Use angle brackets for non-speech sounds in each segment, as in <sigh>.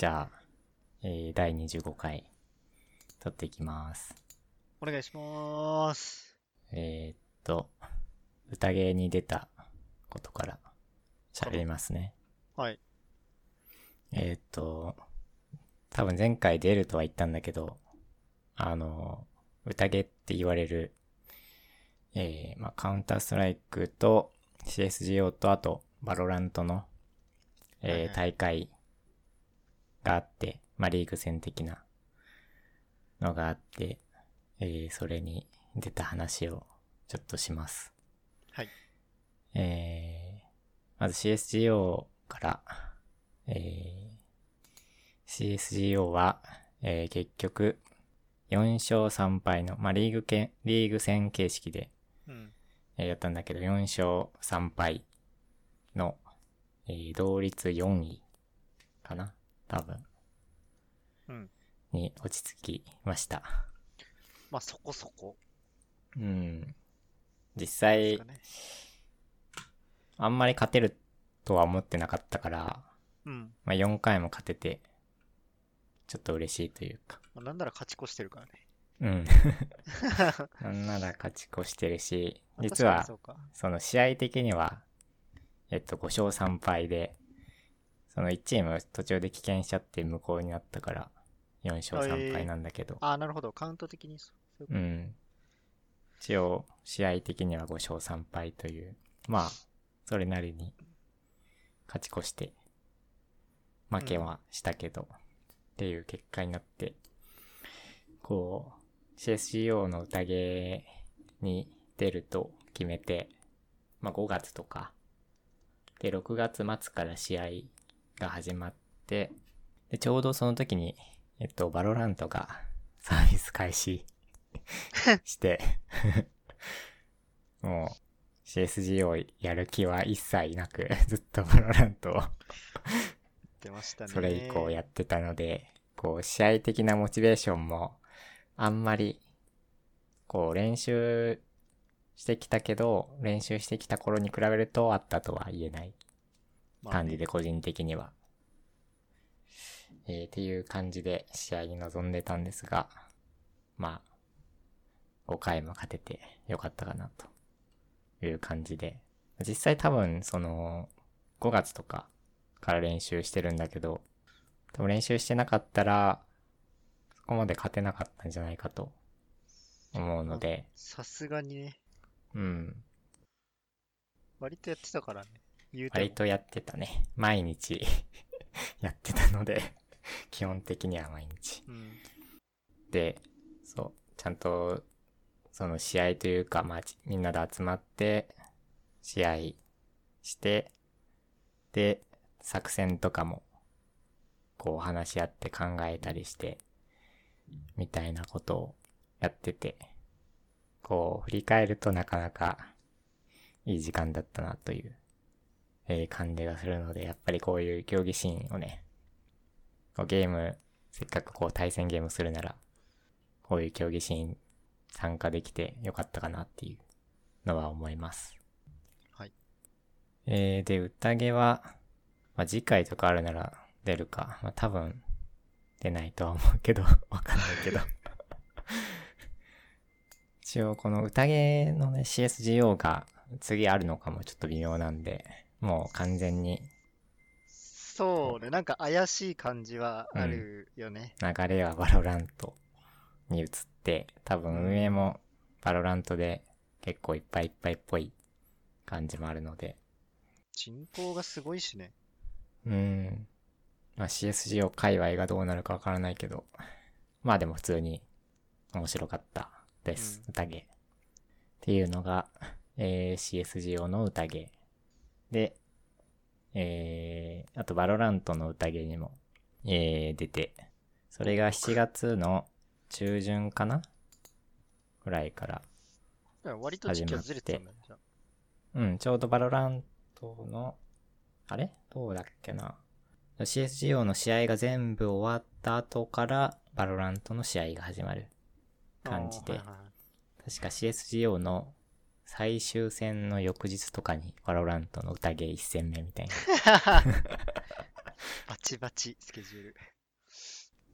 じゃあ、えー、第25回、撮っていきます。お願いします。えー、っと、宴に出たことから喋りますね。はい。えー、っと、多分前回出るとは言ったんだけど、あの、宴って言われる、えー、まあ、カウンターストライクと CSGO とあと、バロラントの、えー大会があって、まあ、リーグ戦的なのがあって、えー、それに出た話をちょっとします。はい。えー、まず CSGO から、えー、CSGO は、えー結局、4勝3敗の、まあ、リーグけリーグ戦形式で、うん。えーやったんだけど、4勝3敗の、えー同率4位かな多分、うん。に落ち着きました。まあ、そこそこうん。実際か、ね。あんまり勝てるとは思ってなかったから、うん。まあ、4回も勝てて、ちょっと嬉しいというか。まあ、なんなら勝ち越してるからね。うん。<laughs> なんなら勝ち越してるし、まあ実は。その試合的には、えっと、5勝3敗で、その1チーム途中で棄権しちゃって無効になったから、4勝3敗なんだけど、ああ、なるほど。カウント的にそう。そういうん。一応、試合的には5勝3敗という、まあ、それなりに勝ち越して、負けはしたけど、っていう結果になって、こう、CSGO の宴に出ると決めて、まあ5月とか、で、6月末から試合が始まって、で、ちょうどその時に、えっと、バロラントがサービス開始 <laughs> して、<laughs> もう、CSG をやる気は一切なく、ずっとバロラントを。それ以降やってたので、こう、試合的なモチベーションも、あんまり、こう、練習してきたけど、練習してきた頃に比べるとあったとは言えない感じで、個人的には。えー、っていう感じで試合に臨んでたんですが、まあ、5回も勝ててよかったかなという感じで。実際多分、その、5月とかから練習してるんだけど、多分練習してなかったら、そこまで勝てなかったんじゃないかと思うので、さすがにね、うん。割とやってたからね。言うても割とやってたね。毎日 <laughs> やってたので、<laughs> 基本的には毎日。うん。で、そう、ちゃんと、その試合というか、まあ、ちみんなで集まって、試合して、で、作戦とかも、こう話し合って考えたりして、みたいなことをやってて、こう、振り返るとなかなかいい時間だったなという、えー感じがするので、やっぱりこういう競技シーンをね、こうゲーム、せっかくこう対戦ゲームするなら、こういう競技シーン参加できてよかったかなっていうのは思います。はい。えー、で、宴は、まあ、次回とかあるなら出るか。まあ、多分、出ないとは思うけど、<laughs> わかんないけど。一応、この宴のね、CSGO が次あるのかもちょっと微妙なんで、もう完全にそうね、なんか怪しい感じはあるよね。流れはバロラントに移って、多分運営もバロラントで結構いっぱいいっぱいっぽい感じもあるので、人口がすごいしね。うーん。まあ CSGO 界隈がどうなるかわからないけど、まあでも普通に面白かったです。うん宴。っていうのが、えー、CSGO の宴。で、えー、あとバロラントの宴にも、えー、出て、それが7月の中旬かな？ぐらいから、だから割と時期はずれてたんだうん、ちょうどバロラントの、あれ？どうだっけな ?CSGO の試合が全部終わった後から、バロラントの試合が始まる感じで、はいはい確か CSGO の最終戦の翌日とかに、バロラントの宴一戦目みたいな <laughs> バチバチ、スケジュール。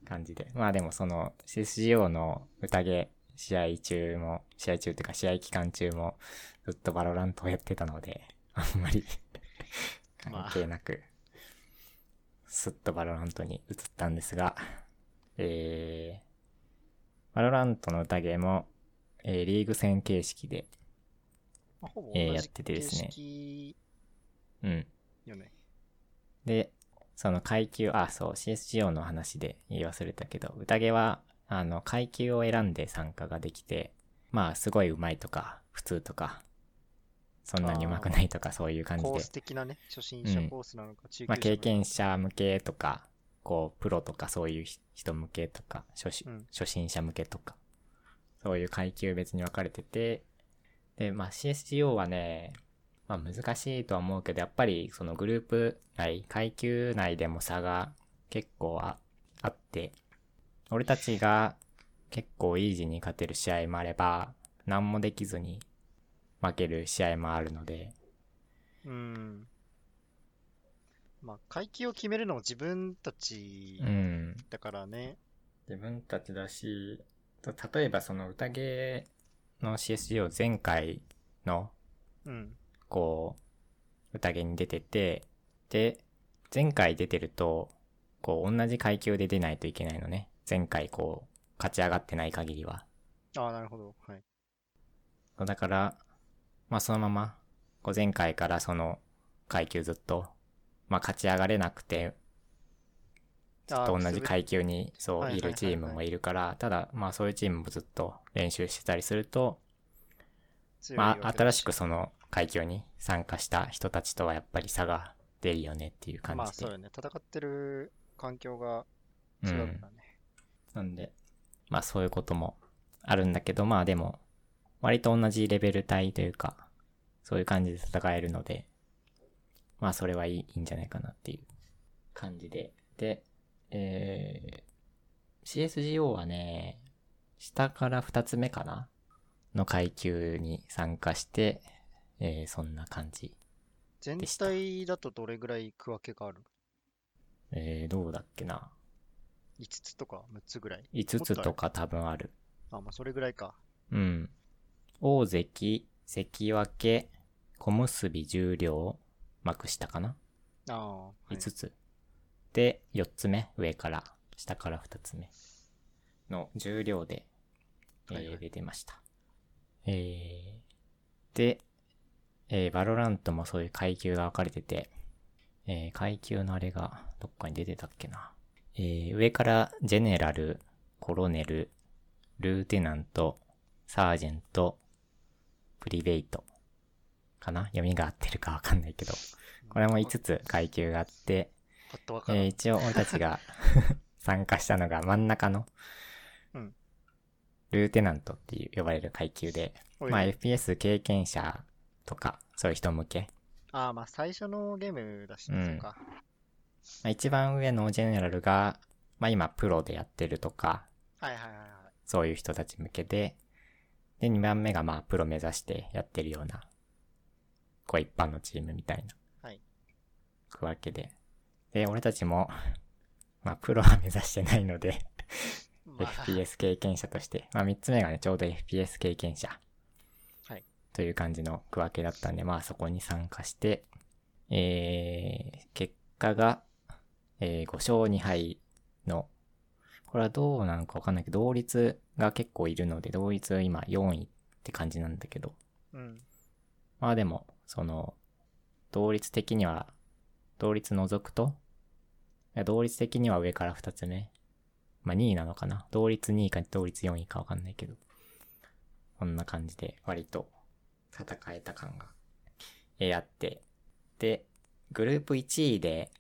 感じで。まあでもその CSGO の宴試合中も、試合中っていうか試合期間中もずっとバロラントをやってたので、<laughs> あんまり関係なく、すっとバロラントに移ったんですが、えー、バロラントの宴も、えー、リーグ戦形式で、まあ、ほぼえーやっててですね。うん。よね。で、その階級、あ、そう、CSGO の話で言い忘れたけど、宴は、あの、階級を選んで参加ができて、まあ、すごい上手いとか、普通とか、そんなに上手くないとか、そういう感じで。コース、的なね、初心者うん。コースなのか、中級者まあ、経験者向けとか、こう、プロとか、そういう人向けとか、初心うん。初心者向けとか、そういう階級別に分かれてて、で、まあ CSGO はね、まあ難しいとは思うけど、やっぱりそのグループ内、階級内でも差が結構ああって、俺たちが結構イージーに勝てる試合もあれば、何もできずに負ける試合もあるので、うん。まあ、階級を決めるのも自分たちうん。だからね。自分たちだし、と例えばその宴の CSGO 前回のうん。こう、宴に出てて、で、前回出てると、こう、同じ階級で出ないといけないのね。前回こう、勝ち上がってない限りは。ああ、なるほど。はい。だから、まあそのまま、こう前回からその階級ずっと、まあ勝ち上がれなくて、ずっと同じ階級にそういるチームもいるから、ただまあそういうチームもずっと練習してたりすると、まあ新しくその階級に参加した人たちとはやっぱり差が出るよねっていう感まあ、じで。そうよね。戦ってる環境がう違うからん。ね。なんで、まあそういうこともあるんだけど、まあでも、割と同じレベル帯というか、そういう感じで戦えるので、まあそれはいいいいんじゃないかなっていう感じで。で、えー、CSGO はね、下から2つ目かなの階級に参加して、えー、そんな感じ。全体だとどれぐらい区分けがある？えー、どうだっけな。?5 つとか6つぐらい？5つとか多分ある。あ、まあ、それぐらいか。うん。大関、関脇、小結十両、幕下かな、ああ、はい、?5 つ。で、4つ目、上から、下から2つ目の十両で、えーはいはい出てました。えー、で、えー、バロラントもそういう階級が分かれてて、えー、階級のあれがどっかに出てたっけな。えー、上からジェネラル、コロネル、ルーテナント、サージェント、プリベイト。かな？読みが合ってるかわかんないけど。これも5つ階級があって、パッとわからん。えー一応俺たちが <laughs> 参加したのが真ん中のうん、ルーテナントっていう呼ばれる階級で、まあ FPS 経験者とか、そういう人向け。ああ、まあ、最初のゲームだしね、うんか。まあ、一番上のジェネラルが、まあ今プロでやってるとか、はいはいはいはい。そういう人たち向けで、で、2番目がまあプロ目指してやってるような、こう一般のチームみたいな。はい。くわけで。で、俺たちも、<laughs> まあプロは目指してないので、まあ、FPS 経験者として、まあ3つ目がね、ちょうど FPS 経験者。はい。という感じの区分けだったんで、まあそこに参加して、えー、結果が、えー、5勝2敗の、これはどうなのかわかんないけど、同率が結構いるので、同率今4位って感じなんだけど、うん。まあでも、その、同率的には、同率除くと、同率的には上から2つ目。まあ2位なのかな？同率2位か同率4位かわかんないけど。こんな感じで割と戦えた感が、えーあって。で、グループ1位で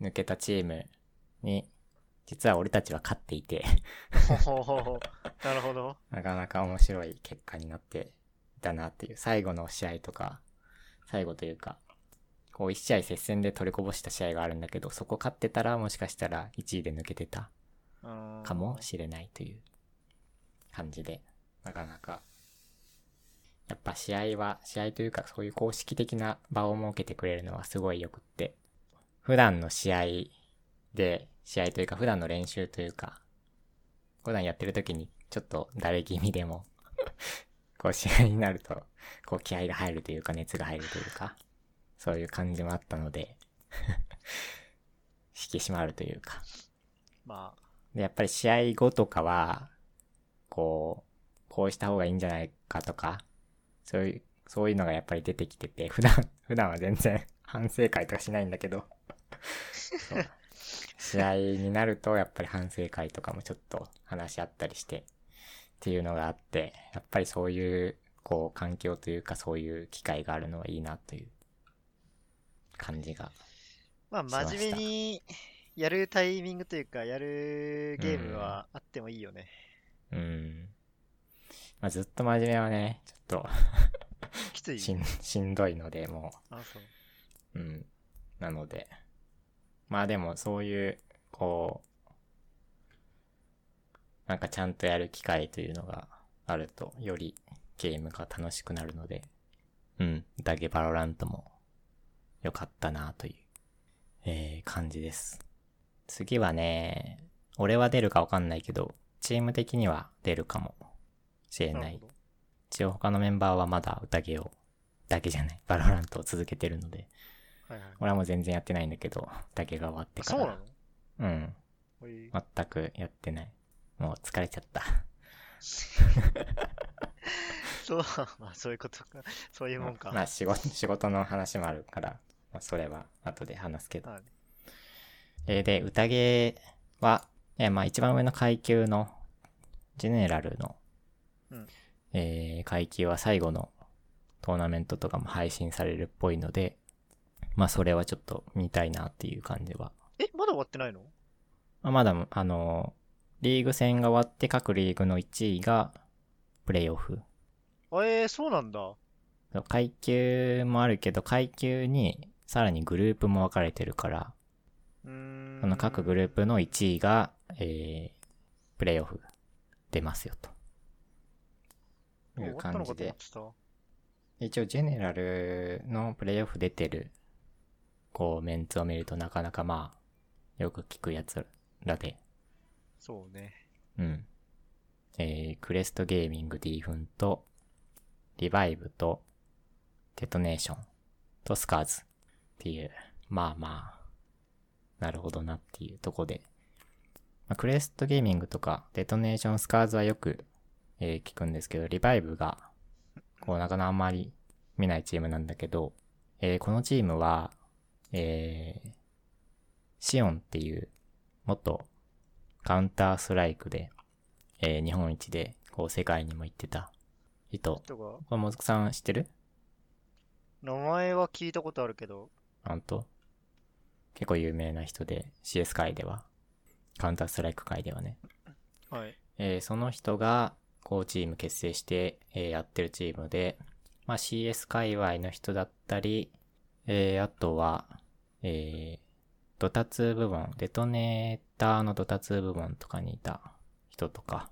抜けたチームに、実は俺たちは勝っていて、ほほほほ。なるほど。なかなか面白い結果になっていたなっていう。最後の試合とか、最後というか、こう一試合接戦で取りこぼした試合があるんだけど、そこ勝ってたらもしかしたら1位で抜けてたかもしれないという感じで、なかなか、やっぱ試合は、試合というかそういう公式的な場を設けてくれるのはすごいよくって、普段の試合で、試合というか普段の練習というか、普段やってる時にちょっとだれ気味でもこう試合になると、こう気合が入るというか熱が入るというか、そういう感じもあったので <laughs> 引き締まるというか。まあ、で、やっぱり試合後とかは、こう、こうした方がいいんじゃないかとか、そういう、そういうのがやっぱり出てきてて、<laughs> 普段、普段は全然 <laughs> 反省会とかしないんだけど、試合になるとやっぱり反省会とかもちょっと話し合ったりしてっていうのがあって、やっぱりそういう、こう、環境というかそういう機会があるのはいいなという感じが。まあ、真面目にやるタイミングというか、やるゲームはあってもいいよね。うん。まあ、ずっと真面目はね、ちょっと <laughs> きつい？しん、しんどいので、もあ、そう。う、うん。なので。まあでもそういう、こう、なんかちゃんとやる機会というのがあると、よりゲームが楽しくなるので、うん。だけどバロラントも良かったなという、えー、感じです。次はね、俺は出るかわかんないけど、チーム的には出るかもしれない。一応他のメンバーはまだ宴を、だけじゃない、バロラントを続けてるので、はいはい。俺はもう全然やってないんだけど、宴が終わってから。そうなの？うん。全くやってない。もう疲れちゃった。<laughs> そう、まあそういうことか。そういうもんか。まあ仕事、仕事の話もあるから、まあそれは後で話すけど。はいえーで、宴は、えーまあ一番上の階級の、ジェネラルの、うんえー階級は最後のトーナメントとかも配信されるっぽいので、まあそれはちょっと見たいなっていう感じは。え、まだ終わってないの？まあまだ、あのリーグ戦が終わって各リーグの1位がプレイオフ。あえー、そうなんだ。階級もあるけど、階級にさらにグループも分かれてるから。その各グループの1位が、えー、プレイオフ出ますよと。いう感じで。一応ジェネラルのプレイオフ出てる、こうメンツを見るとなかなかまあ、よく聞くやつらで、そうね。うん。えー、クレストゲーミング D フンと、リバイブと、デトネーションとスカーズっていう、まあまあ、なるほどなっていうとこで、まあ、クレストゲーミングとか、デトネーションスカーズはよく、えー聞くんですけど、リバイブが、こうなかなかあんまり見ないチームなんだけど、えーこのチームは、えーシオンっていう、元カウンターストライクで、えー日本一で、こう世界にも行ってた。人。とか、これもずくさん知ってる？名前は聞いたことあるけど、ほんと結構有名な人で、CS 界では。カウンターストライク界ではね。はい。えーその人が、こうチーム結成して、えーやってるチームで、まあ CS 界隈の人だったり、えーあとは、えー、ドタツ部門、デトネーターのドタツ部門とかにいた人とか、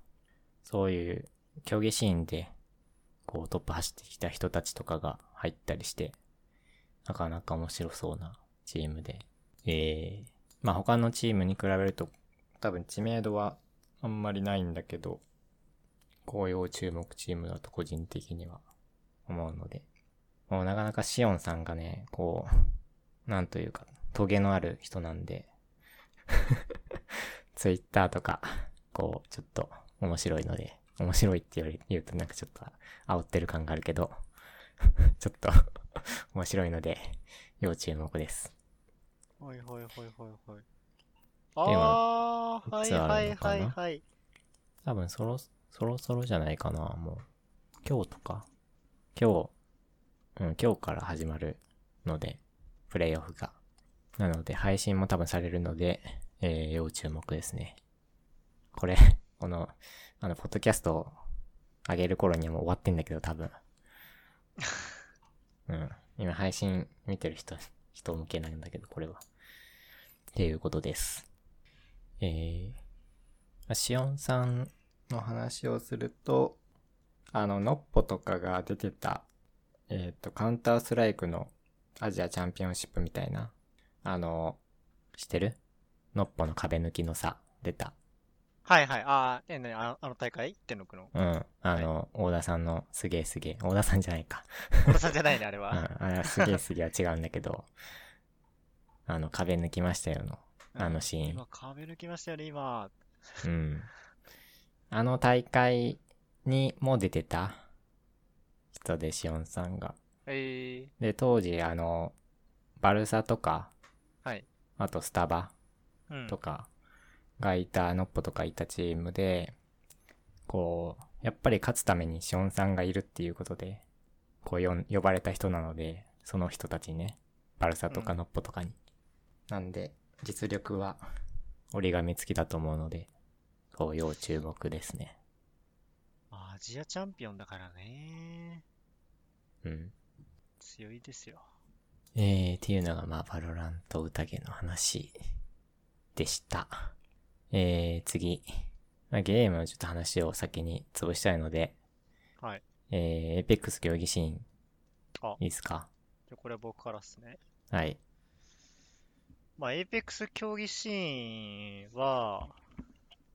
そういう競技シーンで、こうトップ走ってきた人たちとかが入ったりして、なかなか面白そうなチームで、えー、まあ他のチームに比べると多分知名度はあんまりないんだけど、紅葉注目チームだと個人的には思うので、もうなかなかシオンさんがね、こう、なんというか、トゲのある人なんで、<laughs> ツイッターとか、こう、ちょっと面白いので、面白いって言われ言うとなんかちょっと煽ってる感があるけど、<laughs> ちょっと <laughs> 面白いので、要注目です。はいはいはいはいはい。今あー、はいはいはいはい。多分そろ、そろそろじゃないかな、もう。今日とか？今日、うん、今日から始まるので、プレイオフが。なので、配信も多分されるので、えー、要注目ですね。これ、<laughs> この、あの、ポッドキャストを上げる頃にはもう終わってんだけど、多分。<laughs> うん。今配信見てる人、<laughs> 人向けなんだけど、これは。っていうことです。えー、シオンさんの話をすると、あの、ノッポとかが出てた、えっ、と、カウンターストライクのアジアチャンピオンシップみたいな、あの、知ってる？のっぽの壁抜きのさ、出た。はいはい。あーえ、なにあのあの大会？天のくの？うん。あの、大田さんのすげえすげえ。大田さんじゃないか。小田さんじゃないね、あれうん。は。あれはすげえすげえは違うんだけど、<laughs> あの、壁抜きましたよの。あのシーン今、壁抜きましたよね、今。うん。あの大会にも出てた人で、しおんさんが。えで、当時、あの、バルサとか、ー、はい。あとスタバうんと。かがいた、ノッポとかいたチームで、こう、やっぱり勝つためにシオンさんがいるっていうことで、こうよん呼ばれた人なので、その人たちにね、バルサとかうんノッポとかに。なんで、実力は折り紙付きだと思うので、こう、要注目ですね。アジアチャンピオンだからね。うん。強いですよ。えー、っていうのが、まあ、バロラント宴の話でした。えー、次。まあ、ゲームのちょっと話を先に潰したいので、はい。えー、エイペックス競技シーン、あいいですか？じゃあこれは僕からっすね。はい。まあ、エイペックス競技シーンは、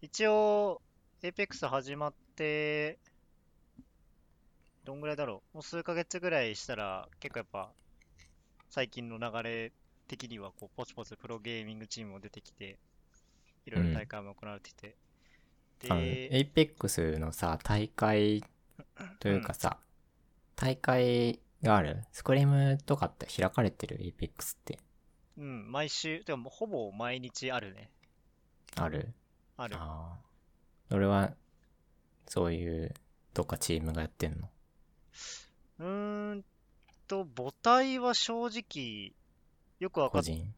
一応、エイペックス始まって、どんぐらいだろう？もう数ヶ月ぐらいしたら、結構やっぱ、最近の流れ的には、こう、ポツポツプロゲーミングチームも出てきて、いろいろ大会も行われてて、あの、で、エイペックスのさ、大会というかさ、大会がある？スクリムとかって開かれてるエイペックスって？うん、毎週、でもほぼ毎日あるね。ある？ある。ああ。俺は、そういう、どっかチームがやってんの？うーんと、母体は正直、よくわかってない。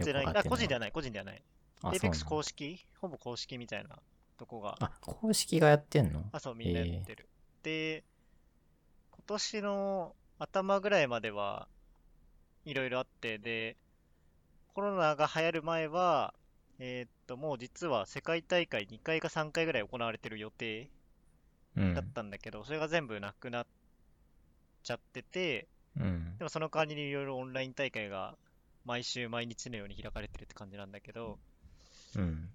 あ、くわかってない。個人ではない、個人ではない。あ、エイペックス公式？ほぼ公式みたいなとこが。あ、公式がやってんの？あ、そう、みんなやってる。で、今年の頭ぐらいまでは、いろいろあって、で、コロナが流行る前は、えーっと、もう実は世界大会2回か3回ぐらい行われてる予定うんだっ。たんだけど、それが全部なくなっちゃってて、うんで。もその代わりにいろいろオンライン大会が毎週毎日のように開かれてるって感じなんだけど、うん。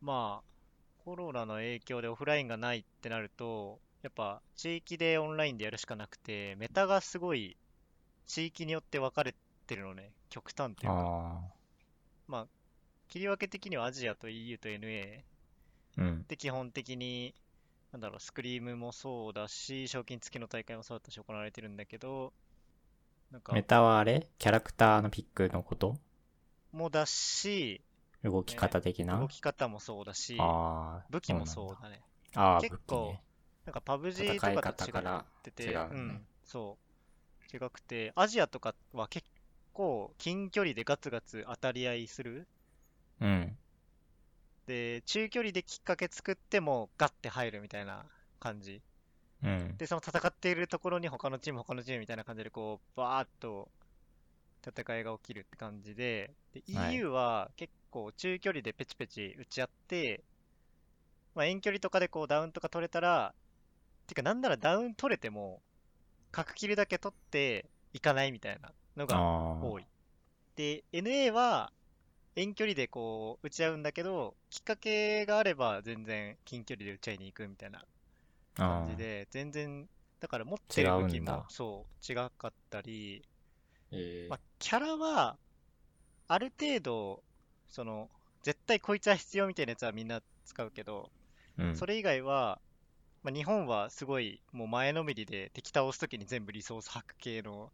まあ、コロナの影響でオフラインがないってなると、やっぱ地域でオンラインでやるしかなくて、メタがすごい地域によって分かれてるのね、極端っていうか。あまあ、切り分け的にはアジアと EU と NA あ。うん。で基本的に、なんだろう、スクリームもそうだし、賞金付きの大会もそうだったし行われてるんだけど、なんかメ、タはあれ？キャラクターのピックのこと？もだし、動き方的な？動き方もそうだし。武器もそううだね。ああ、結構ねなんかパブ G とかと違ってて、違うねうん、そう。違くて、アジアとかは結構近距離でガツガツ当たり合いする？うん。で、中距離できっかけ作ってもガッて入るみたいな感じ。うん。で、その戦っているところに他のチーム、他のチームみたいな感じでこう、バーッと戦いが起きるって感じで、ではい EU は結構中距離でペチペチ打ち合って、まあ、遠距離とかでこうダウンとか取れたら、てかなんならダウン取れても、角切るだけ取っていかないみたいなのが。多い。で、NA は遠距離でこう打ち合うんだけど、きっかけがあれば全然近距離で打ち合いに行くみたいな感じで、全然、だから持ってる武器もそう、違かったり、えまあ、キャラは、ある程度、その、絶対こいつは必要みたいなやつはみんな使うけど、うん。それ以外は、まあ、日本はすごいもう前のめりで敵倒すときに全部リソースハック系の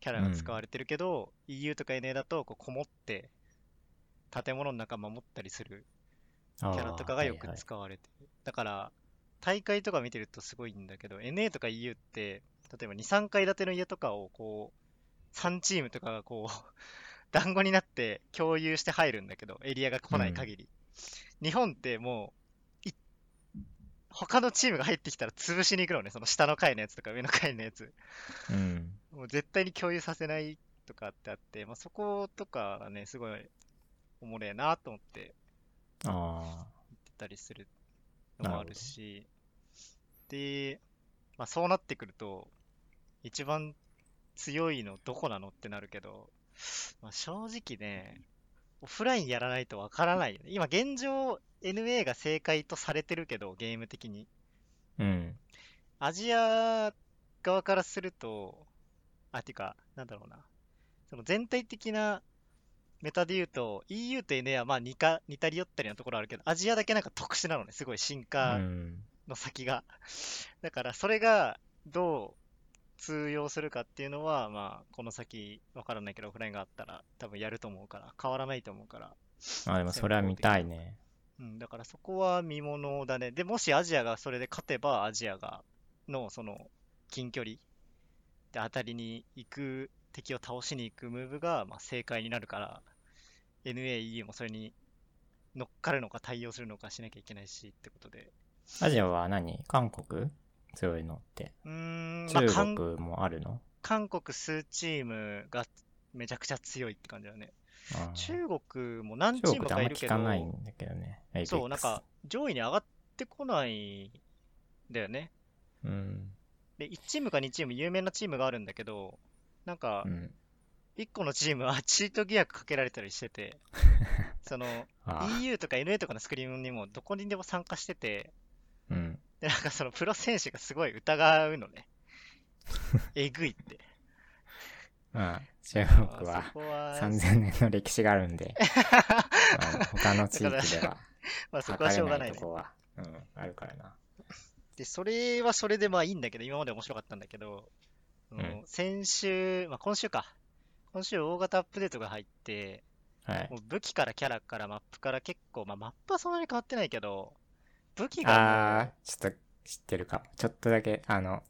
キャラが使われてるけど、EU とか NA だとこうこもって建物の中守ったりするキャラとかがよく使われてる。だから、大会とか見てるとすごいんだけど、NA とか EU って、例えば2、3階建ての家とかをこう、3チームとかがこう、団子になって共有して入るんだけど、エリアが来ない限り。日本ってもう、い他のチームが入ってきたら潰しに行くのね、その下の階のやつとか上の階のやつ。うん。もう絶対に共有させないとかってあって、まあ、そことかがね、すごいおもれえなと思ってあ言ってたりするのもあるし、で、まあそうなってくると、一番強いのどこなのってなるけど、まあ、正直ね、オフラインやらないとわからないよね。今現状 NA が正解とされてるけど、ゲーム的に。うん。アジア側からすると、あ、てか、なんだろうな。その全体的なメタで言うと、EU と NA はまあ似か似たり寄ったりなところあるけど、アジアだけなんか特殊なのね。すごい進う化ん。の先が。だからそれがどう通用するかっていうのは、まあ、この先わからないけど、オフラインがあったら多分やると思うから、変わらないと思うから。あ、でもそれは見たいね。うん、だからそこは見ものだね。で、もしアジアがそれで勝てば、アジアが、の、その、近距離で当たりに行く、敵を倒しに行くムーブが、まあ、正解になるから、NA、EU もそれに乗っかるのか対応するのかしなきゃいけないしってことで。アジアは何？韓国？強いのって。うーん、まあ、中韓国もあるの？韓国数チームがめちゃくちゃ強いって感じだね。あー中国も何チームかいるけど、聞かないんだけどね。そう、なんか、上位に上がってこないんだよね。うん。で、1チームか2チーム有名なチームがあるんだけど、なんかう、ん。1個のチームはチート疑惑かけられたりしてて、その、<laughs> EU とか NA とかのスクリームにもどこにでも参加してて、うん。で、なんかそのプロ選手がすごい疑うのね。<laughs> えぐいって。まあ、中まあ国はそこは、3000年の歴史があるんで、<laughs> まあ他の地域では <laughs> まあそこはしょうがないねうん、あるからな。で、それはそれでまあいいんだけど、今まで面白かったんだけど、うん先週、まあ今週か。今週大型アップデートが入って、はいも。う武器からキャラからマップから結構、まあマップはそんなに変わってないけど、武器がもあー、ちょっと知ってるかも。ちょっとだけ、あの、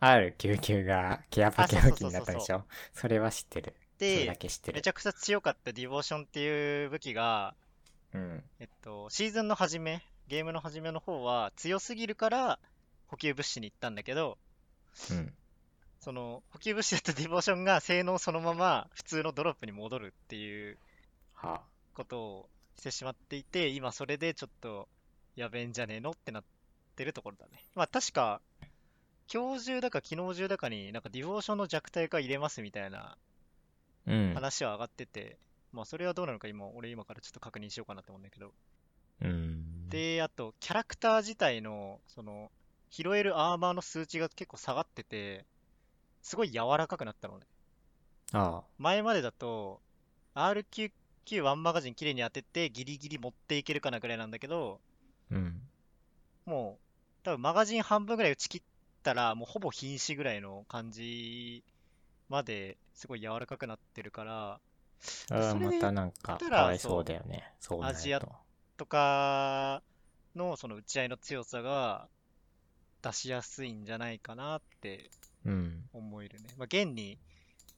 R99 がケアパケ武器になったでしょ？それは知ってる。う、それでだ、け知ってるめち。ゃくちゃ強かったディボーションっていう武器が、うん。えっと、シーズンの初め、ゲームの初めの方は強すぎるから補給物資に行ったんだけど、うん。その補給物資だったディボーションが性能そのまま普通のドロップに戻るっていうはことをしてしまっていて、今それでちょっとやべえんじゃねえのってなってるところだね。まあ確か、今日中だか昨日中だかになんかディボーションの弱体化入れますみたいなうん。話は上がってて、まあそれはどうなのか今、俺今からちょっと確認しようかなと思うんだけど。うん。で、あと、キャラクター自体の、その、拾えるアーマーの数値が結構下がってて、すごい柔らかくなったのね。あ前までだと、RQQ ワンマガジン綺麗に当てて、ギリギリ持っていけるかなぐらいなんだけど、あ。うん。もう、多分マガジン半分ぐらい打ち切ったら、もうほぼ瀕死ぐらいの感じまですごい柔らかくなってるから、またなんかかわいそうだよね。アジアと。とかのその打ち合いの強さが出しやすいんじゃないかなってうん。思えるね。まあ、現に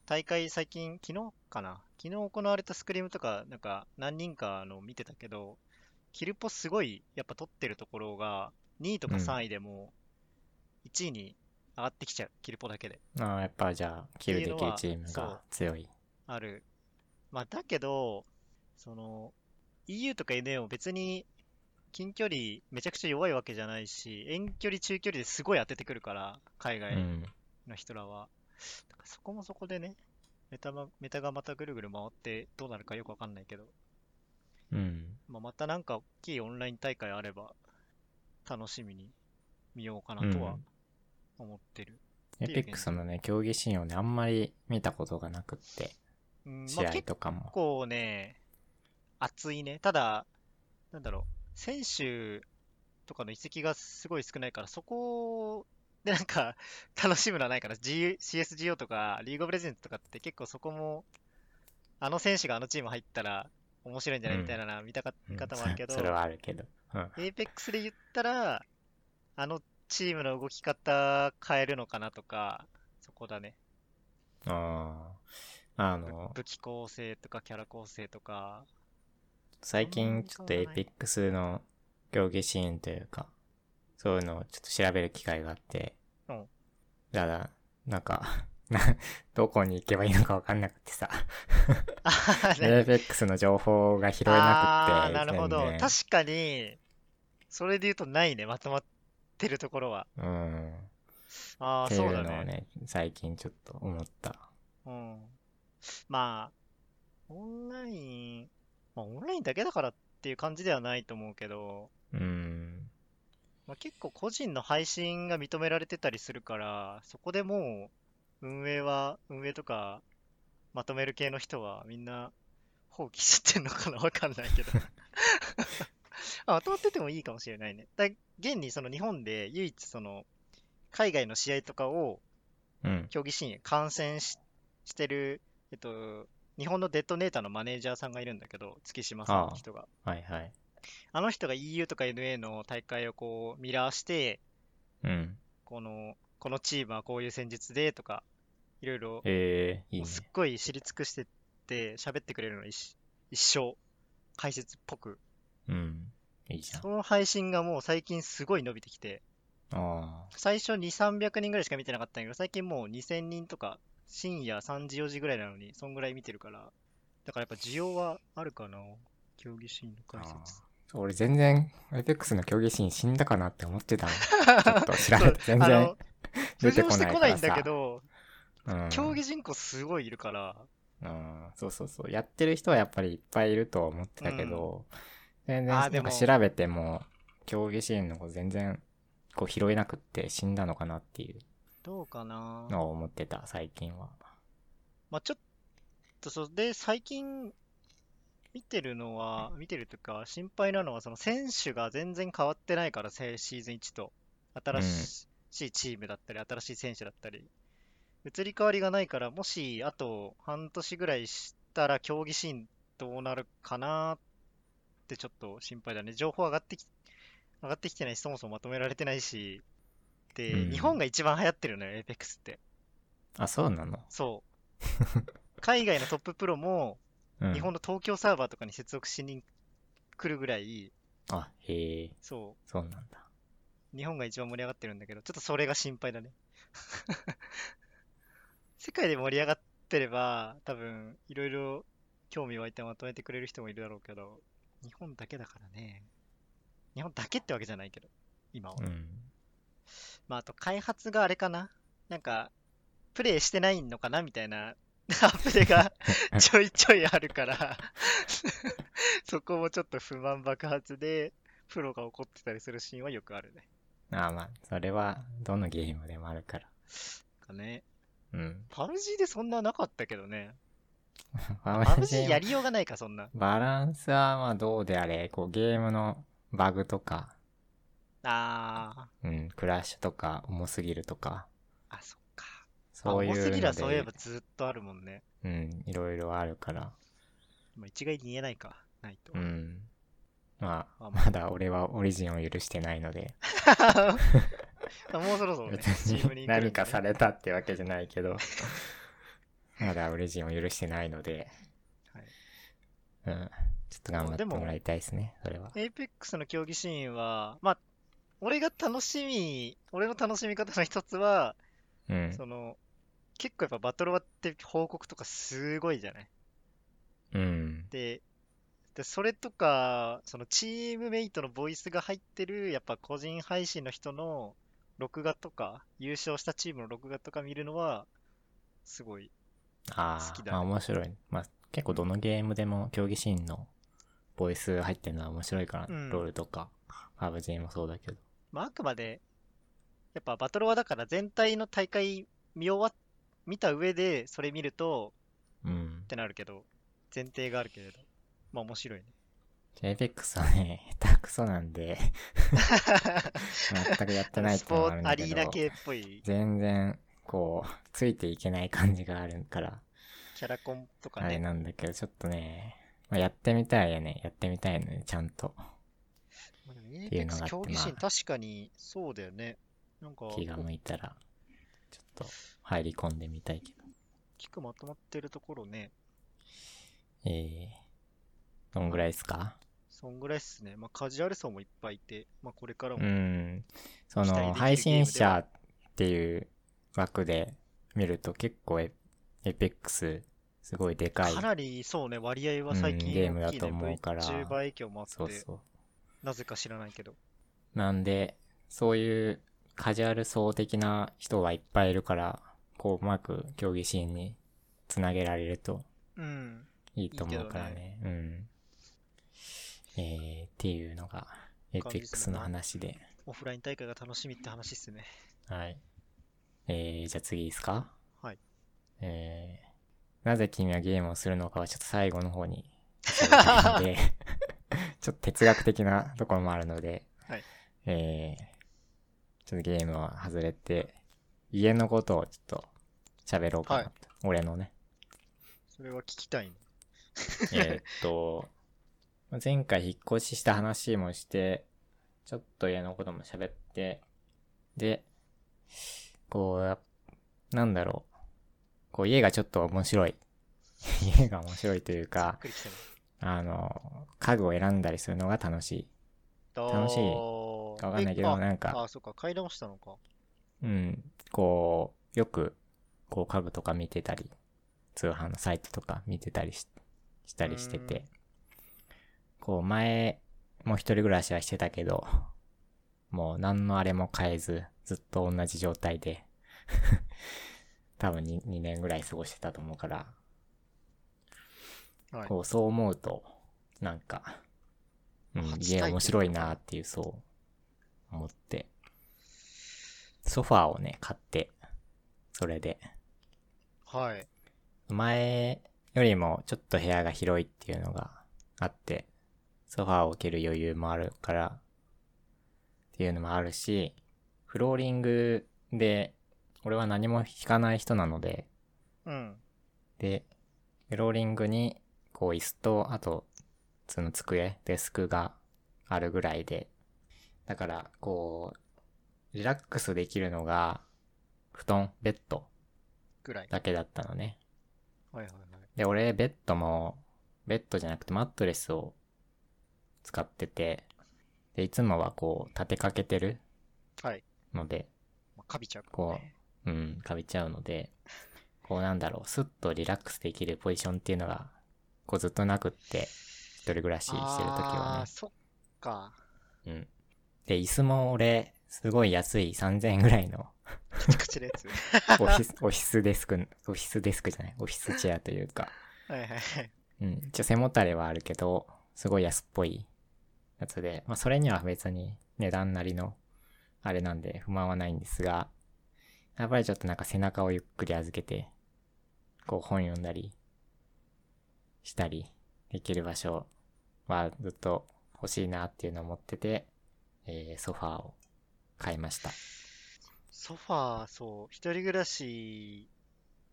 大会最近、昨日かな？昨日行われたスクリームとか、なんか何人かの見てたけど、キルポすごいやっぱ取ってるところが2位とかうん3位でも1位に上がってきちゃう、キルポだけで。ああ、やっぱじゃあ、キルできるチームが強い。ある。まあ、だけど、その、EU とか NA も別に近距離めちゃくちゃ弱いわけじゃないし、遠距離、中距離ですごい当ててくるから、海外うん。の人らは。だからそこもそこでね、メタまメタがまたぐるぐる回ってどうなるかよくわかんないけど、うん。まあ、またなんか大きいオンライン大会あれば、楽しみに見ようかなとは思ってる。エペックスのね、競技シーンをね、あんまり見たことがなくって、うん、ま試合あ結とかも。構ね、熱いね。ただ、なんだろう、選手とかの移籍がすごい少ないから、そこでなんか <laughs> 楽しむのはないから、G、CSGO とかリーグオブレジェンズとかって結構そこも、あの選手があのチーム入ったら面白いんじゃない？うんみたいなな見たかうん方もあるけど、それはあるけど。うん。Apex で言ったら、あのチームの動き方変えるのかなとか、そこだね。ああ。あの、武器構成とかキャラ構成とか、最近ちょっとエイペックスの競技シーンというか、そういうのをちょっと調べる機会があって、うんだから、なんか、な <laughs> どこに行けばいいのかわかんなくてさ、あ <laughs> エイペックスの情報が拾えなくて、なるほど。確かに、それで言うとないね、まとまってるところは。うん。ああ、そうだうのをね。ね、最近ちょっと思った。うん。まあ、オンラインまあ、オンラインだけだからっていう感じではないと思うけど、うん。まあ、結構個人の配信が認められてたりするから、そこでもう運営は、運営とかまとめる系の人はみんな放棄しちゃってんのかな？わかんないけど。<laughs> あ、まとまっててもいいかもしれないね。だ現にその日本で唯一その海外の試合とかをうん。競技シーン観戦ししてる、えっと、日本のデトネーターのマネージャーさんがいるんだけど、月島さんって人が。はいはい。あの人が EU とか NA の大会をこうミラーして、うん。この、このチームはこういう戦術でとか、いろいろ、ええいいね。すっごい知り尽くしてって喋ってくれるの一一生解説っぽく。うん。いいじゃん。その配信がもう最近すごい伸びてきて、あ最初2、300人ぐらいしか見てなかったんだけど、最近もう2000人とか、深夜3時4時ぐらいなのに、そんぐらい見てるから、だからやっぱ需要はあるかな。競技シーンのあ。解説。俺全然、エイペックスの競技シーン死んだかなって思ってたの。<laughs> ちょっと調べて、全然 <laughs> 出てこないんだ。けど、うん。競技人口すごいいるから、うん、そうそうそう。やってる人はやっぱりいっぱいいるとは思ってたけど、全然あーでもなんか調べても、競技シーンの子全然、こう拾えなくって死んだのかなっていうどうかなのを思ってた、最近は。まあちょっと、そう、で、最近見てるのは、見てるというか、心配なのは、その選手が全然変わってないから、せシーズン1と。新しいチームだったり、新しい選手だったり。移り変わりがないから、もし、あと半年ぐらいしたら、競技シーンどうなるかなってちょっと心配だね。情報上がってき、上がってきてないし、そもそもまとめられてないし。で、うん日本が一番流行ってるのよ、エイペックスって。あ、そうなの？そう。<laughs> 海外のトッププロも、うん。日本の東京サーバーとかに接続しに来るぐらい、あ、へえ、そそうなんだ。う、日本が一番盛り上がってるんだけど、ちょっとそれが心配だね。世界で盛り上がってれば、多分、いろいろ興味湧いてまとめてくれる人もいるだろうけど、日本だけだからね。日本だけってわけじゃないけど、今は。うん。まあ、あと開発があれかななんか、プレイしてないのかな？みたいな <laughs> アップデが <laughs> ちょいちょいあるから <laughs> そこもちょっと不満爆発で、プロが怒ってたりするシーンはよくあるね。あまあ、それは、どのゲームでもあるから。かね。うん。パブ G でそんななかったけどね。パパブ G やりようがないか、そんな。バランスはまあどうであれ、こうゲームのバグとか、あうん、クラッシュとか重すぎるとか、ー、あ、そっか。そういうあ重すぎるはのそういえばで、ずっとあるもんね。うん、いろいろあるから、まあ、一概に言えないか。ないと。うん。まあ、あまだ俺はオリジンを許してないので、あ <laughs> <laughs> もうそろそろね、別に何かされたってわけじゃないけど、<laughs> まだオリジンを許してないので、はいうん。ちょっと頑張ってもらいたいですね、それは。エイペックスの競技シーンは、まあ、俺が楽しみ、俺の楽しみ方の一つは、うん。その、結構やっぱバトル終わって報告とかすごいじゃない？うん。で、で、それとか、そのチームメイトのボイスが入ってる、やっぱ個人配信の人の録画とか、優勝したチームの録画とか見るのは、すごい。ああ、好きだねまあ面白い。まあ結構どのゲームでも競技シーンのボイス入ってるのは面白いから、うんロールとか、パブ G もそうだけど。まあ、あくまで、やっぱバトルはだから全体の大会見終わっ、見た上でそれ見ると、うんっ。てなるけど、前提があるけれど、まあ面白いね。ね、下手くそなんで、<laughs> 全くやってないっスてのもポーアあるんだけど、リーナ系っぽい全然、こう、ついていけない感じがあるから、キャラコンとかあれね。なんだけど、ちょっとね、まあ、やってみたいよね。やってみたいのね、ちゃんと。っていうのがあってまあ競技確かにそうだよね。なんか、気が向いたら、ちょっと入り込んでみたいけど。大きくまとまってるところね、えー、どんぐらいですか？そんぐらいっすね。まあカジュアル層もいっぱいいて、まあこれからうも、ん。その、配信者っていう枠で見ると結構エエペックスすごいでかい。かなりそうね、割合は最近うんゲームだ。と思うから VTuber 影響もあって、そうそう。なぜか知らないけど。なんで、そういうカジュアル層的な人はいっぱいいるから、こううまく競技シーンにつなげられるとうん。いいと思うからね。うん。えー、っていうのが、エーペックスの話で。オフライン大会が楽しみって話っすね。はい。えー、じゃあ次いいですか？はい。えー、なぜ君はゲームをするのかはちょっと最後の方に <laughs> ので、<laughs> ちょっと哲学的なところもあるので、はいえー、ちょっとゲームは外れて、家のことをちょっと喋ろうかなと。俺のね。それは聞きたいね。えーっと、前回引っ越しした話もして、ちょっと家のことも喋って、で、こうや、なんだろう。こう家がちょっと面白い。<laughs> 家が面白いというか。あの、家具を選んだりするのが楽しい。楽しいいかわかんないけど、なんか、あ、そっか、階段したのか。うん、こう、よく、こう家具とか見てたり、通販のサイトとか見てたりししたりしてて、こう前、もう一人暮らしはしてたけど、もう何のあれも変えず、ずっと同じ状態で、<laughs> 多分 2, 2年ぐらい過ごしてたと思うから、はい。こうそう思うと、なんか、うん、家面白いなっていう、そう、思って、ソファーをね、買って、それで、はい。前よりもちょっと部屋が広いっていうのがあって、ソファーを置ける余裕もあるから、っていうのもあるし、フローリングで、俺は何も引かない人なので、うん。で、フローリングに、こう椅子と、あと、その机、デスクがあるぐらいで、だから、こう、リラックスできるのが、布団、ベッドぐらい。だけだったのね。はいはいはい。で、俺、ベッドも、ベッドじゃなくてマットレスを使ってて、で、いつもはこう、立てかけてるはい。ので、まあ、かびちゃうからこね。う、うん、かびちゃうので、こうなんだろう、スッとリラックスできるポジションっていうのが、こうずっとなくって、一人暮らししてる時はあー、そっか。ね。うん。で、椅子も俺、すごい安い3000円ぐらいのカチカチのやつ。<laughs> オフィス、オフィスデスク、オフィスデスクじゃない、オフィスチェアというか、はいはいはい。うん。一応背もたれはあるけど、すごい安っぽいやつで、まあそれには別に値段なりの、あれなんで不満はないんですが、やっぱりちょっとなんか背中をゆっくり預けて、こう本読んだり、したりできる場所はずっと欲しいなっていうのを思ってて、えー、ソファーを買いました。ソファー、そう、一人暮らし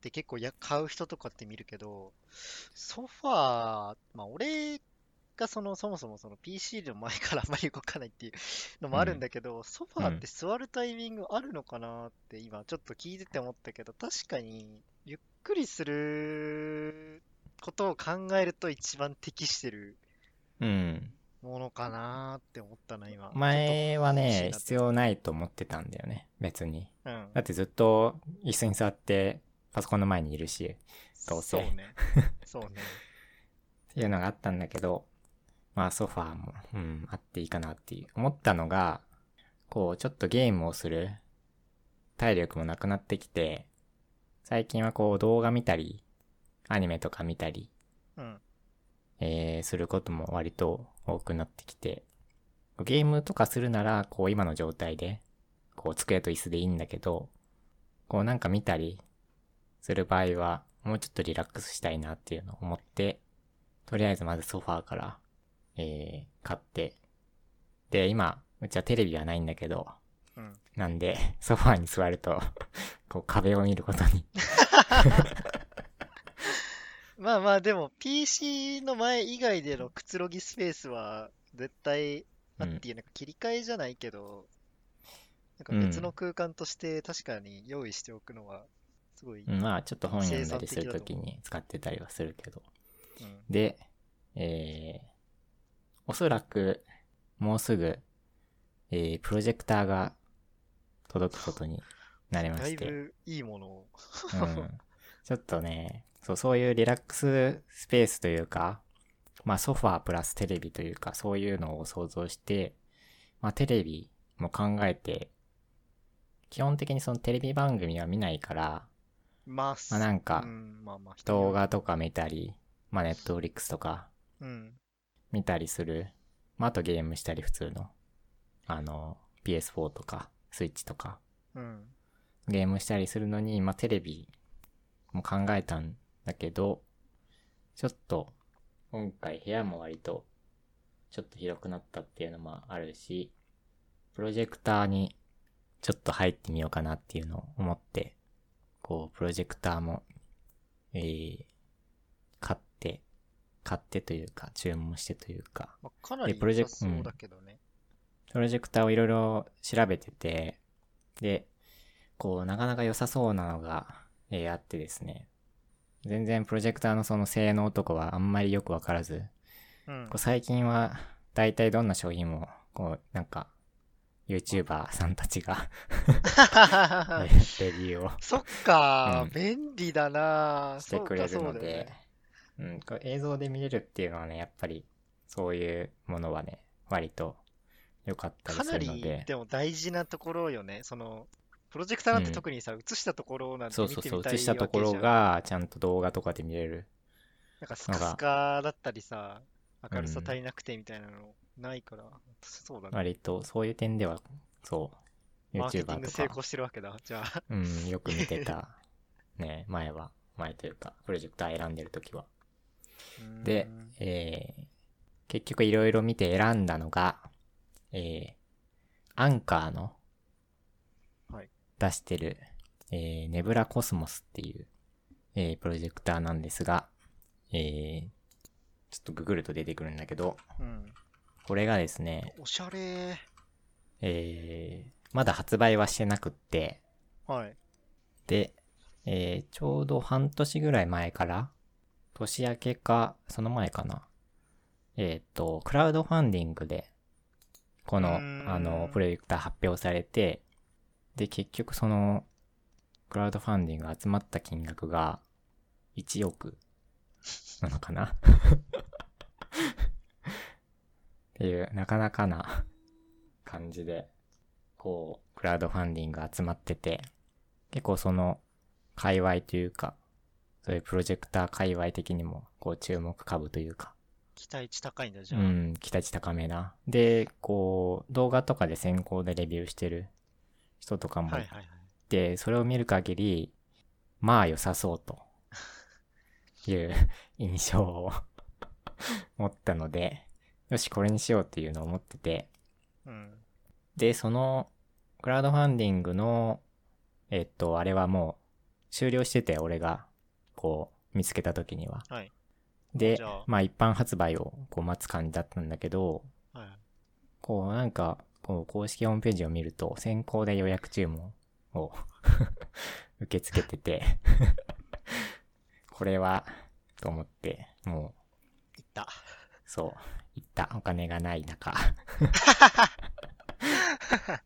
で結構や買う人とかって見るけど、ソファー、まあ俺がその、そもそもその PC の前からあまり動かないっていうのもあるんだけど、ソファーって座るタイミングあるのかなって今ちょっと聞いてて思ったけど、確かにゆっくりすることを考えると一番適してるうん。ものかなって思ったな、今。前はね、必要ないと思ってたんだよね、別に。うんだってずっと椅子に座ってパソコンの前にいるし、どうせそうね。<laughs> そうね。っていうのがあったんだけど、まあソファーも、うん、あっていいかなっていう。思ったのが、こう、ちょっとゲームをする体力もなくなってきて、最近はこう動画見たり、アニメとか見たり、うん。えー、することも割と多くなってきて、ゲームとかするなら、こう今の状態で、こう机と椅子でいいんだけど、こうなんか見たりする場合は、もうちょっとリラックスしたいなっていうのを思って、とりあえずまずソファーから、えー、買って、で、今、うちはテレビはないんだけど、うん。なんで、<laughs> ソファーに座ると、<laughs> こう壁を見ることに。<laughs> まあまあでも PC の前以外でのくつろぎスペースは絶対あっていう、なんか切り替えじゃないけど、なんか別の空間として確かに用意しておくのはすごい、うんまあ、ちょっと本読んだりするときに使ってたりはするけど。うんで、えー、おそらく、もうすぐ、えー、プロジェクターが届くことになりまだいして。ぶいいものを。うん、ちょっとね、そう、そういうリラックススペースというか、まあソファープラステレビというか、そういうのを想像して、まあテレビも考えて、基本的にそのテレビ番組は見ないから、まあ、まあなんか動画とか見たり、まあネットフリックスとかうん。見たりする。まあ、あとゲームしたり普通の、あの、PS4 とか、スイッチとか、うん。ゲームしたりするのに、まあ、テレビも考えたんだけど、ちょっと、今回部屋も割と、ちょっと広くなったっていうのもあるし、プロジェクターにちょっと入ってみようかなっていうのを思って、こう、プロジェクターも、えー、買ってというか、注文してというか、まあ、かなりでプロジェク良さそうだけどね。プロジェクターをいろいろ調べてて、で、こう、なかなか良さそうなのが、えーあってですね。全然プロジェクターのその性能とかはあんまりよくわからず、うん。こう。最近は大体どんな商品も、こう、なんか、YouTuber さんたちがえー <laughs> レビューを。そっか、うん。便利だなしてくれるので。ね、うん、これ映像で見れるっていうのはね、やっぱり、そういうものはね、割と良かったりすかなりるので、でも大事なところよね。その、プロジェクターなんて特にさ、映したところなんてそうそうそう、見てみたい映したところが、ちゃんと動画とかで見れる。なんかスカスカだったりさ、明るさうん足りなくてみたいなのないから、そうだね。割と、そういう点では、そう、マーケティン YouTuber とか、グ成功してるわけだ。じゃあ。うん、よく見てた、ね、前は、前というか、プロジェクター選んでるときは。でえー、結局いろいろ見て選んだのが、えー、アンカーのはい出してる、えー、ネブラコスモスっていう、えー、プロジェクターなんですが、えー、ちょっとググると出てくるんだけど、うん。これがですね、おしゃれえー、まだ発売はしてなくって、はい。で、えー、ちょうど半年ぐらい前から、年明けか、その前かな。えっ、と、クラウドファンディングで、このあの、プロジェクター発表されて、で、結局その、クラウドファンディング集まった金額が、1億なのかなっていう、なかなかな感じで、こう、クラウドファンディング集まってて、結構その、界隈というか、そういうプロジェクター界隈的にも、こう注目株というか、期待値高いんだ、じゃあ。うん、期待値高めな。で、こう、動画とかで先行でレビューしてる人とかもいはいはいはい。て、それを見る限り、まあ良さそうと、<laughs> いう印象を <laughs> 持ったので、よし、これにしようっていうのを思ってて、うん。で、その、クラウドファンディングの、えっと、あれはもう、終了してて、俺が、こう、見つけた時には。はい。でまあ一般発売をこう待つ感じだったんだけど、はい。こうなんか、こう公式ホームページを見ると、先行で予約注文を <laughs> 受け付けてて、<laughs> これは、と思って、もう、いった。そう、行った。お金がない中。<laughs>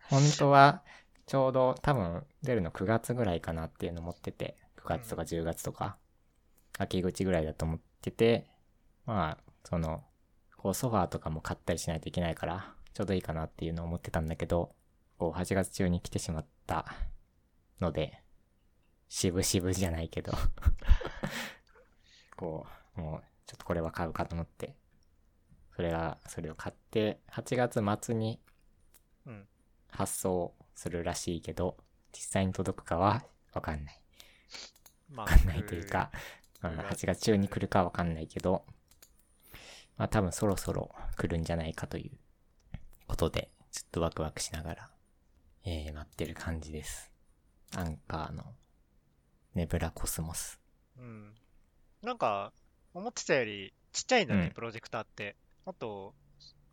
本当は、ちょうど多分出るの9月ぐらいかなっていうの持ってて、9月とか10月とか、秋口ぐらいだと思ってて、まあ、その、こうソファーとかも買ったりしないといけないから、ちょうどいいかなっていうのを思ってたんだけど、こう8月中に来てしまったので、渋々じゃないけど、こう、もう、ちょっとこれは買うかと思って、それが、それを買って、8月末に。発送するらしいけど、実際に届くかはわかんない。わかんないというか、うん、9 8月中に来るかわかんないけど、まあ多分そろそろ来るんじゃないかということで、ちょっとワクワクしながら、えー、待ってる感じです。アンカーのネブラコスモス。うん。なんか、思ってたよりちっちゃいんだね、うんプロジェクターって。あと、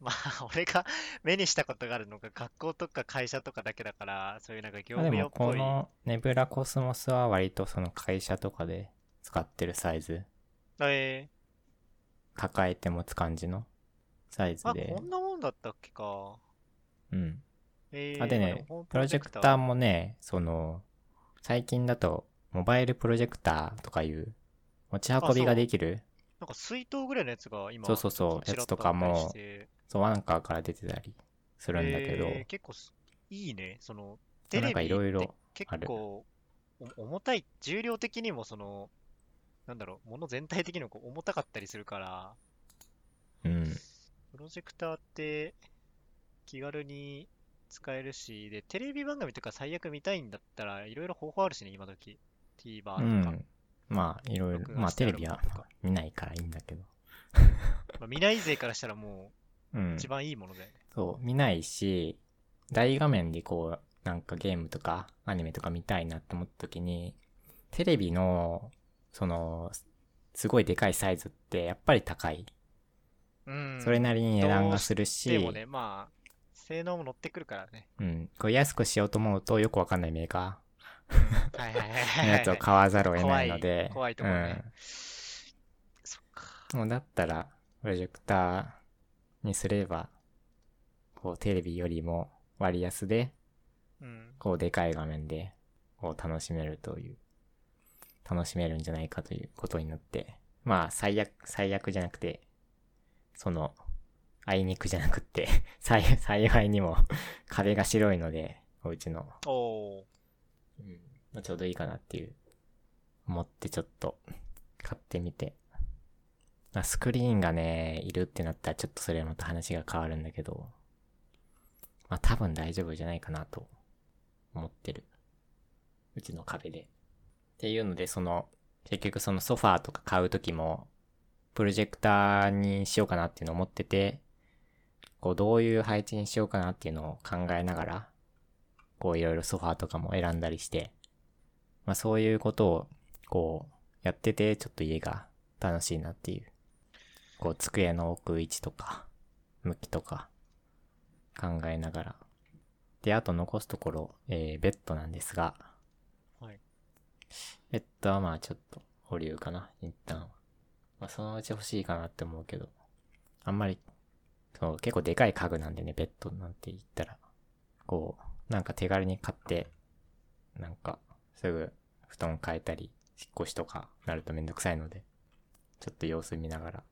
まあ、<laughs> 俺が <laughs> 目にしたことがあるのが学校とか会社とかだけだから、そういうなんか業務用っぽい。このネブラコスモスは割とその会社とかで使ってるサイズ、え抱えて持つ感じの？サイズー、あ、でこ、んなもんだったっけか。うん。えー、あ、でまねも、プロジェクターもね、その、最近だと、モバイルプロジェクターとかいう、持ち運びができる、なんか水筒ぐらいのやつが今、そうそうそうちらっやつとかもあったりして。そう、アンカーから出てたりするんだけど、えー結構すいいね。その、テレビなんかいろいろって結構お重たい、重量的にもその、なんだろう、物全体的にもこう重たかったりするから、うん。プロジェクターって気軽に使えるし、で、テレビ番組とか最悪見たいんだったらいろいろ方法あるしね、今時。TVer とか。うん。まあ、いろいろまあ、テレビは見ないからいいんだけど。<laughs> まあ、見ない勢からしたらもうんう一。番いいものだよね。そう、見ないし、大画面でこう、なんかゲームとかアニメとか見たいなって思った時に、テレビの、その、すごいでかいサイズってやっぱり高い。うん。それなりに値段がするし、でもね、まあ、性能も乗ってくるからね。うん。こう安くしようと思うとよくわかんないメーカはいはいはいーはい。<laughs> のやつを買わざるを得ないので、怖い怖いところねそっか。うん。もうだったら、プロジェクターにすれば、こうテレビよりも割安で、うん。こうでかい画面で、こう楽しめるという、楽しめるんじゃないかということになって、まあ最悪、最悪じゃなくて、その、あいにくじゃなくって、<laughs> 幸幸いにも <laughs> 壁が白いので、お家の、おー。うんまあ、ちょうどいいかなっていう、思ってちょっと買ってみて。まあ、スクリーンがね、いるってなったらちょっとそれはまた話が変わるんだけど、まあ多分大丈夫じゃないかなと思ってる。うちの壁で。っていうので、その、結局そのソファーとか買うときも、プロジェクターにしようかなっていうのを思ってて、こうどういう配置にしようかなっていうのを考えながら、こういろいろソファーとかも選んだりして、まあそういうことを、こう、やってて、ちょっと家が楽しいなっていう。こう、机の置く位置とか、向きとか、考えながら。で、あと残すところ、えー、ベッドなんですが、ベッドはまあちょっと保留かな、一旦。まあそのうち欲しいかなって思うけど、あんまり、そう、結構でかい家具なんでね、ベッドなんて言ったら、こう、なんか手軽に買って、なんか、すぐ布団変えたり、引っ越しとかなるとめんどくさいので、ちょっと様子見ながら、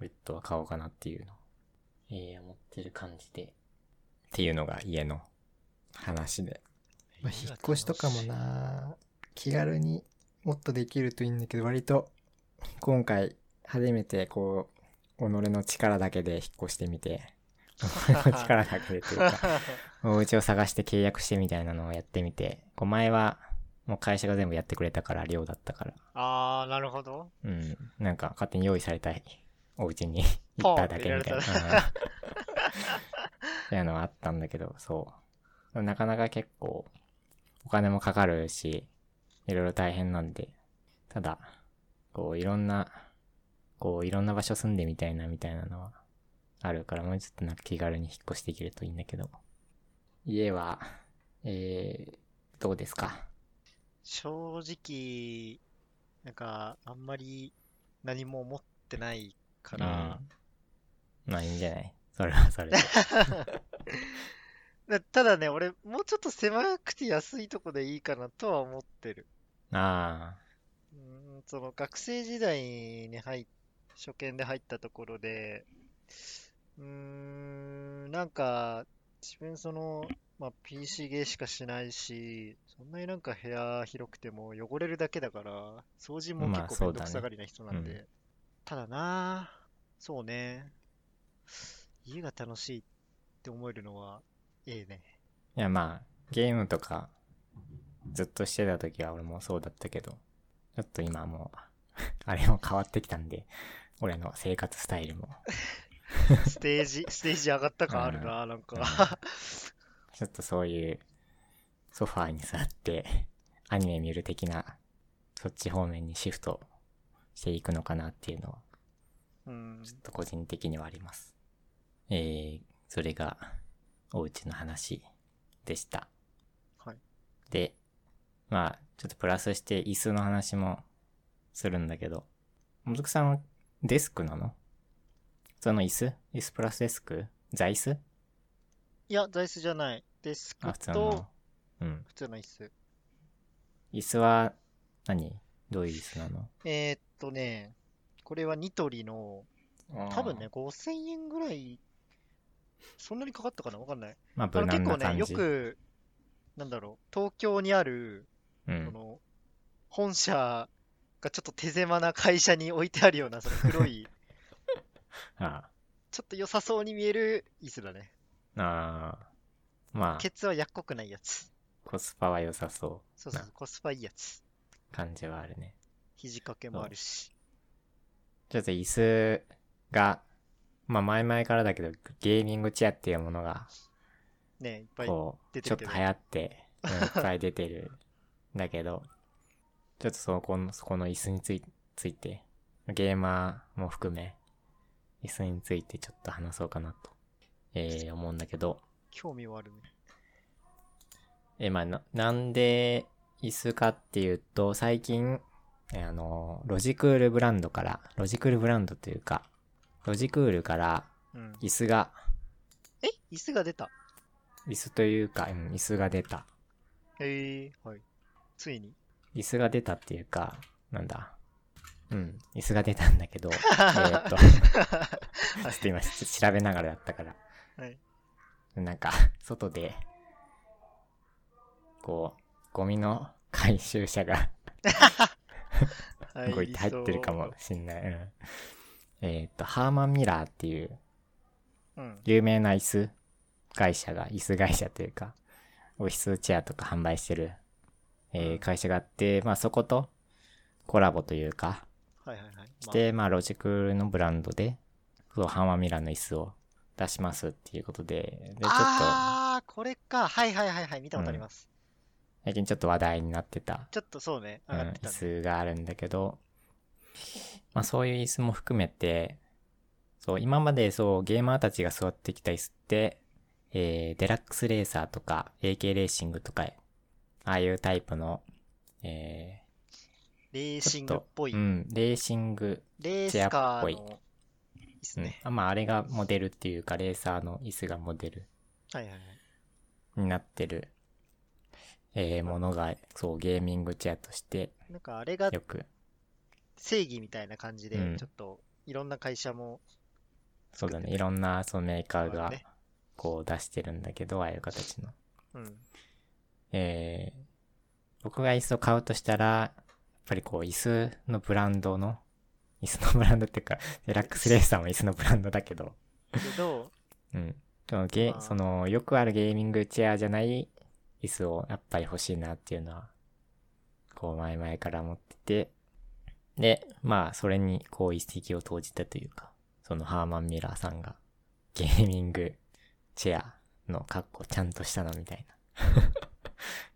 ベッドは買おうかなっていうのを、えー、思ってる感じで、っていうのが家の話で。まあ、引っ越しとかもな気軽にもっとできるといいんだけど、割と、今回、初めてこう、己の力だけで引っ越してみて、己の力だけでというか、<laughs> お家を探して契約してみたいなのをやってみて、こう前は、もう会社が全部やってくれたから、寮だったから、あー、なるほど。うん、なんか勝手に用意されたお家に <laughs> 行っただけみたいな。っていうのはあったんだけど、そう。なかなか結構、お金もかかるし、いろいろ大変なんで、ただ、こう、いろんな、こう、いろんな場所住んでみたいなみたいなのはあるから、もうちょっとなんか気軽に引っ越していけるといいんだけど。家は、えー、どうですか？正直、なんか、あんまり何も思ってないから、うん。まあいいんじゃない？それはそれで。<laughs> だただね、俺、もうちょっと狭くて安いとこでいいかなとは思ってる。あうーん、その学生時代に入っ、初見で入ったところで、うーん、なんか、自分その、まあ、PC ゲーしかしないし、そんなになんか部屋広くても汚れるだけだから、掃除もまあ結構めんどくさがりな人なんうで。ただなあ、そうね、家が楽しいって思えるのは、ええね。あ。いやまあ、ゲームとか、ずっとしてた時は俺もそうだったけど、ちょっと今はもう、<laughs> あれも変わってきたんで、俺の生活スタイルも。ステージ、<laughs> ステージ上がった感あるな、なんうんか。ちょっとそういう、ソファーに座って、アニメ見る的な、そっち方面にシフトしていくのかなっていうのは、うん。ちょっと個人的にはあります。えー、それが、お家の話でした。はい。で、まあ、ちょっとプラスして椅子の話もするんだけど、もずくさんはデスクなの？その椅子？椅子プラスデスク？座椅子？いや、座椅子じゃない。デスあ、クと普通の。うん。普通の椅子。椅子は何、どういう椅子なの？えー、っとね、これはニトリの、多分ね、。5000円ぐらい、そんなにかかったかな？わかんない。まあ、無難結構ね、な感じ。よく、なんだろう、東京にある、うんこ。の、本社がちょっと手狭な会社に置いてあるような、その黒い、<laughs> あちょっと良さそうに見える椅子だね。ああ。まあ、ケツはやっこくないやつ。コスパは良さそそうそうそう、コスパいいやつ。う感じはあるね。肘掛けもあるし。ちょっと椅子が、まあ前々からだけど、ゲーミングチェアっていうものが、ねいっぱい。出てるちょっと流行って、うんいっぱい出てるん <laughs> だけど、ちょっとそこの、そこの椅子についついて、ゲーマーも含め、椅子についてちょっと話そうかなと、えー、思うんだけど、興味はあるね。えーまあな、なんで椅子かっていうと、最近、えーあの、ロジクールブランドから、ロジクールブランドというか、ロジクールからうん。椅子が、え？椅子が出た？椅子というか、うん、椅子が出た。へえはい。ついに？椅子が出たっていうか、なんだ？うん、椅子が出たんだけど、<laughs> えーっと、<laughs> ちょっと今し調べながらだったから、はい。なんか、外で、こう、ゴミの回収車が <laughs> はい動いて入ってるかも。しんない。うん、えーっと、ハーマンミラーっていううん。有名な椅子会社が、椅子会社というか、オフィスチェアとか販売してる、えーうん会社があって、まあそことコラボというか、はいはいはい。まあして、まあロジクールのブランドで、そう、ハーマンミラーの椅子を出しますっていうことで、で、ちょっと、ああ、これか。はいはいはいはい。見たことあります。最近ちょっと話題になってた、ちょっとそうね。うん、上がってたね。椅子があるんだけど、まあそういう椅子も含めて、そう、今までそう、ゲーマーたちが座ってきた椅子って、えー、デラックスレーサーとか、AK レーシングとか、ああいうタイプの、えレーー、シングっぽい。うん、レーシング、レースチェアっぽいカーの椅子うんまああれがモデルっていうか、レーサーの椅子がモデルはいはいはい。になってる、えー、ものが、そう、ゲーミングチェアとして、なんかあれがよく、正義みたいな感じで、うんちょっといろんな会社もそうだね、いろんな、そのメーカーがこう出してるんだけど、ああいう形の。うん。えー、僕が椅子を買うとしたら、やっぱりこう、椅子のブランドの、椅子のブランドっていうか、デラックスレーサーも椅子のブランドだけど、けど、うん。そのゲまあ。その、よくあるゲーミングチェアじゃない椅子をやっぱり欲しいなっていうのは、こう前々から思ってて、で、まあ、それにこう一石を投じたというか、そのハーマンミラーさんが、ゲーミングチェアのカッコちゃんとしたのみたいな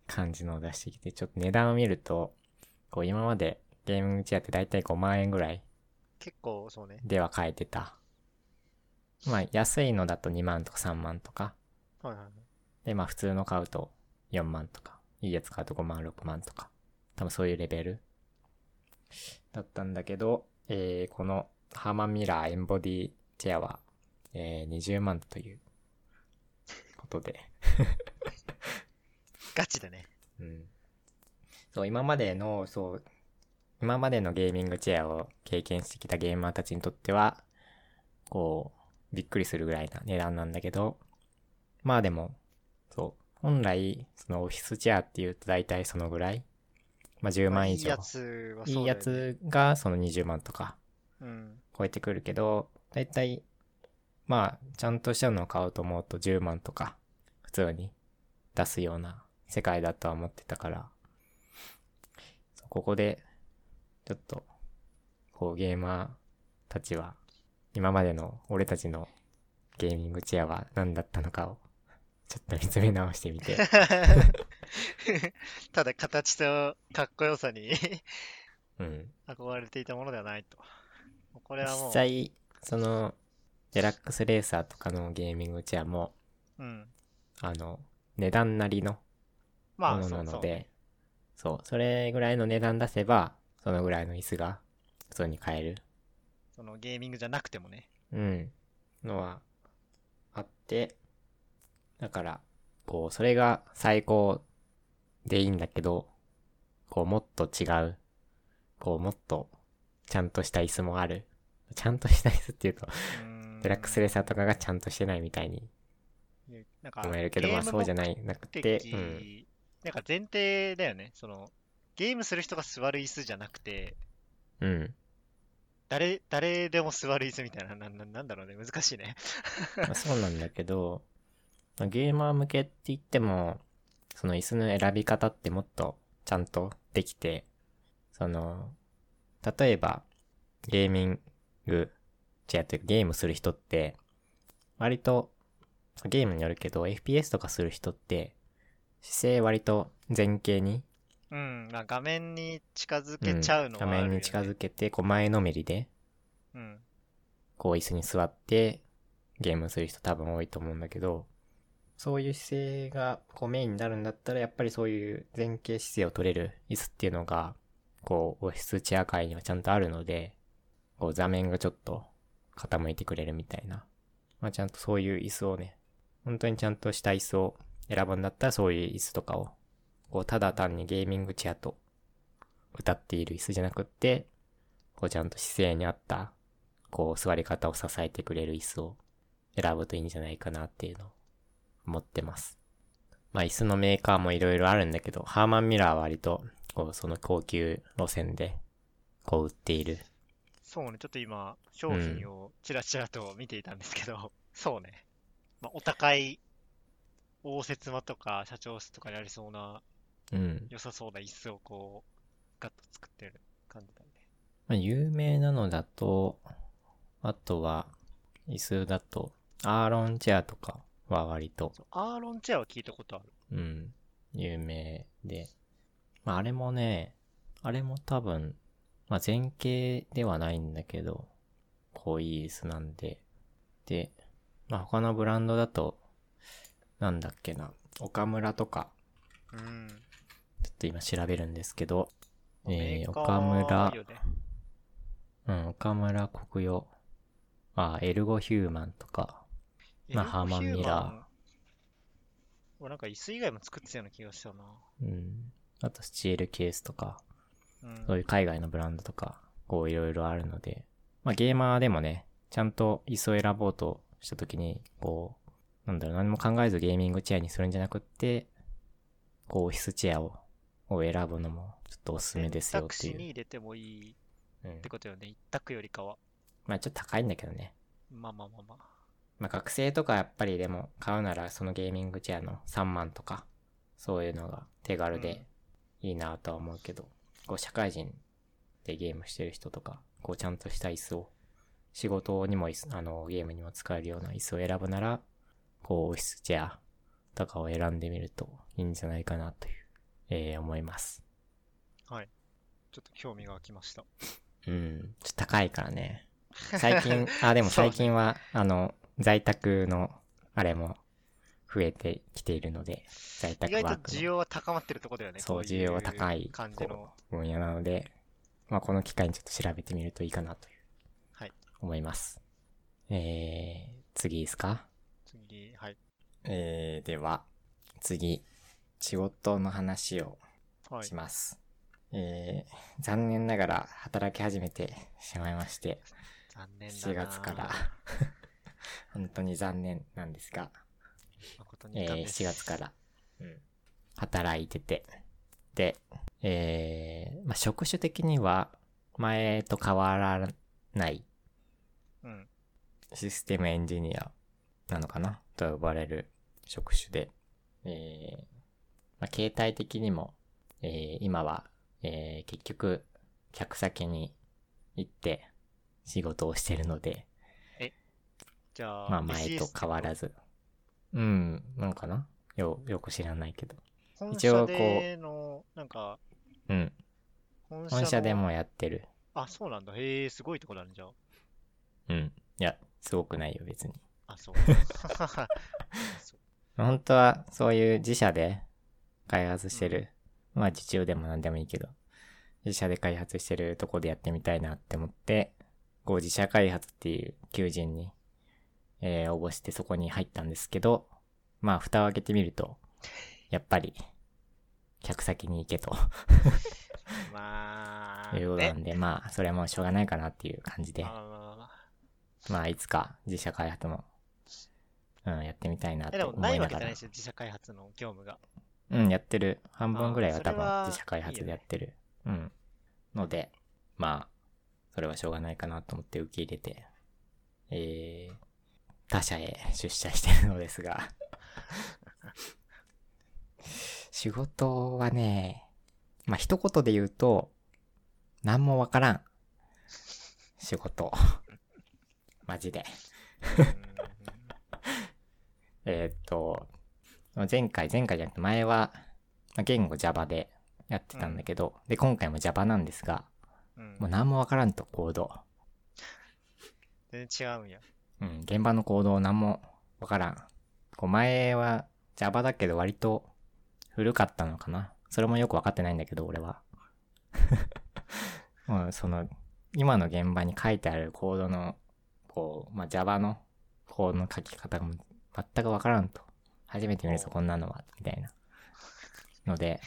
感じのを出してきて、ちょっと値段を見ると、こう今までゲーミングチェアってだいたい5万円ぐらい結構そうね。では買えてた。まあ、安いのだと2万とか3万とか。はいはいはい。で、まあ、普通の買うと4万とか。いいやつ買うと5万、6万とか。多分そういうレベルだったんだけど、えー、このハーマンミラーエンボディチェアは、えー、20万ということで。ガチだね。うん。そう、今までの、そう、今までのゲーミングチェアを経験してきたゲーマーたちにとっては、こう、びっくりするぐらいな値段なんだけど、まあでも、そう、本来、そのオフィスチェアっていうと大体そのぐらい、まあ10万以上。いいやつはそうねいいや。つがその20万とかうん。超えてくるけど、大体、まあ、ちゃんとしたのを買おうと思うと10万とか、普通に出すような世界だとは思ってたから、ここで、ちょっと、こうゲーマーたちは、今までの俺たちのゲーミングチェアは何だったのかを、ちょっと見つめ直してみて、<laughs> ただ形とかっこよさにうん。憧れていたものではないと。これはもう、実際、その、デラックスレーサーとかのゲーミングチェアも、うん。あの、値段なりのまあ、もの。なので、そうそれぐらいの値段出せば、そのぐらいの椅子が普通に買える、そのゲーミングじゃなくてもね。うん、のはあって、だから、こう、それが最高でいいんだけど、こう、もっと違う、こう、もっとちゃんとした椅子もある。ちゃんとした椅子っていうと、うーんデラックスレーサーとかがちゃんとしてないみたいに思えるけど、まあそうじゃない、なくて、的うん。なんか前提だよね。その、ゲームする人が座る椅子じゃなくて、うん。誰、誰でも座る椅子みたいな、な、ななんだろうね、難しいね。まあそうなんだけど、まあゲーマー向けって言っても、その椅子の選び方ってもっとちゃんとできて、その、例えば、ゲーミング、違うゲームする人って、割と、ゲームによるけど、FPS とかする人って、姿勢割と前傾に、うん、まあ画面に近づうんけちゃうのはね面に近づけて、こう前のめりで、うん。こう椅子に座ってゲームする人多分多いと思うんだけど、そういう姿勢がこうメインになるんだったら、やっぱりそういう前傾姿勢を取れる椅子っていうのが、こう、オフィスチェア界にはちゃんとあるので、こう座面がちょっと傾いてくれるみたいな。まあちゃんとそういう椅子をね、本当にちゃんとした椅子を選ぶんだったらそういう椅子とかを、こうただ単にゲーミングチェアと歌っている椅子じゃなくって、こうちゃんと姿勢に合ったこう座り方を支えてくれる椅子を選ぶといいんじゃないかなっていうのを思ってます。まあ椅子のメーカーもいろいろあるんだけど、ハーマンミラーは割と、こうその高級路線で、こう売っている。そうね、ちょっと今、商品をちらちらと見ていたんですけど、そうね。まあ、お高い、応接間とか社長室とかにありそうな、うん。良さそうな椅子をこう、ガッと作ってる感じだね。まあ有名なのだと、あとは、椅子だと、アーロンチェアとかは割と、アーロンチェアは聞いたことある。うん、有名で。まああれもね、あれも多分、まあ前傾ではないんだけど、こういい椅子なんで。で、まあ他のブランドだと、なんだっけな、岡村とか、うん。ちょっと今調べるんですけど、えー岡村。よね。うん、岡村国用、あ、エルゴヒューマンとか、まあハーマンミラー。俺なんか椅子以外も作ってたような気がしたな。うん、あとスチールケースとか、うん。そういう海外のブランドとか、こういろいろあるので、まあゲーマーでもね、ちゃんと椅子を選ぼうとしたときに、こう、なんだろう、何も考えずゲーミングチェアにするんじゃなくって、こうオフィスチェアを、を選ぶのもちょっとおすすめですよ選択肢っていう。に入れてもいいっうんてことよね。一択よりかは。まあちょっと高いんだけどね。まあまあまあまあ。まあ学生とかやっぱりでも買うならそのゲーミングチェアの3万とか、そういうのが手軽でいいなとは思うけど、こう社会人でゲームしてる人とか、こうちゃんとした椅子を、仕事にもあの、ゲームにも使えるような椅子を選ぶなら、こうオフィスチェアとかを選んでみるといいんじゃないかなという、えー思います。はい。ちょっと興味が湧きました。うん。ちょっと高いからね。<laughs> 最近、あ、でも最近は、あの、在宅の、あれも、増えてきているので、在意宅外と需ワークの、要は高まってるとこだよね。そう、需要は高い、感じのこ。う分野なので、まあ、この機会にちょっと調べてみるといいかなという、はい。思います。えー、次ですか？次、はい。えー、では、次、仕事の話をはいし。ます。えー、残念ながら働き始めてしまいまして、残念だ4な月から、<laughs> 本当に残念なんですが、誠にえー、遺憾です4月から、うん、働いてて、で、えー、まあ、職種的には、前と変わらないうん。システムエンジニアなのかな？と呼ばれる職種で、えー、まあ、携帯的にも、えー、今は、えー、結局、客先に行って仕事をしてるので、じゃあ、まあ前と変わらず。ず。うん、なんかな？よ、よく知らないけど。本一応こうなんか、うん。本本社でのもやってる。あ、そうなんだ。へえ、すごいとこだね、じゃうん。いや、すごくないよ、別に。あ。あ、そう。<laughs> 本当は、そういう自社で開発してる。まあ、受注でも何でもいいけど。自社で開発してるとこでやってみたいなって思って、こう自社開発っていう求人に、えー応募してそこに入ったんですけど、まあ、蓋を開けてみると、やっぱり、客先に行けと。まあ、<laughs> いうことなんで、まあ、それはもうしょうがないかなっていう感じでまあ、いつか自社開発も、うん、やってみたいなともない思いながらわけじゃないで。しょ、自社開発の業務が。うん、やってる。半分ぐらいは多分自社開発でやってる。うん。ので、まあ、それはしょうがないかなと思って受け入れて、えー、他社へ出社してるのですが、<laughs> 仕事はね、まあ、一言で言うと、何もわからん。仕事。マジで。えーっと、前回、前回じゃなくて前は、まあ言語 Java でやってたんだけど、で、今回も Java なんですが、うんもう何もわからんと、コード。全然違うんや。うん、現場のコード何もわからん。こう前は Java だけど割と古かったのかな。それもよくわかってないんだけど、俺は。<laughs> もうその、今の現場に書いてあるコードの、こう、まあ、Java のコードの書き方が全くわからんと。初めて見るぞ、こんなのは、みたいな。ので、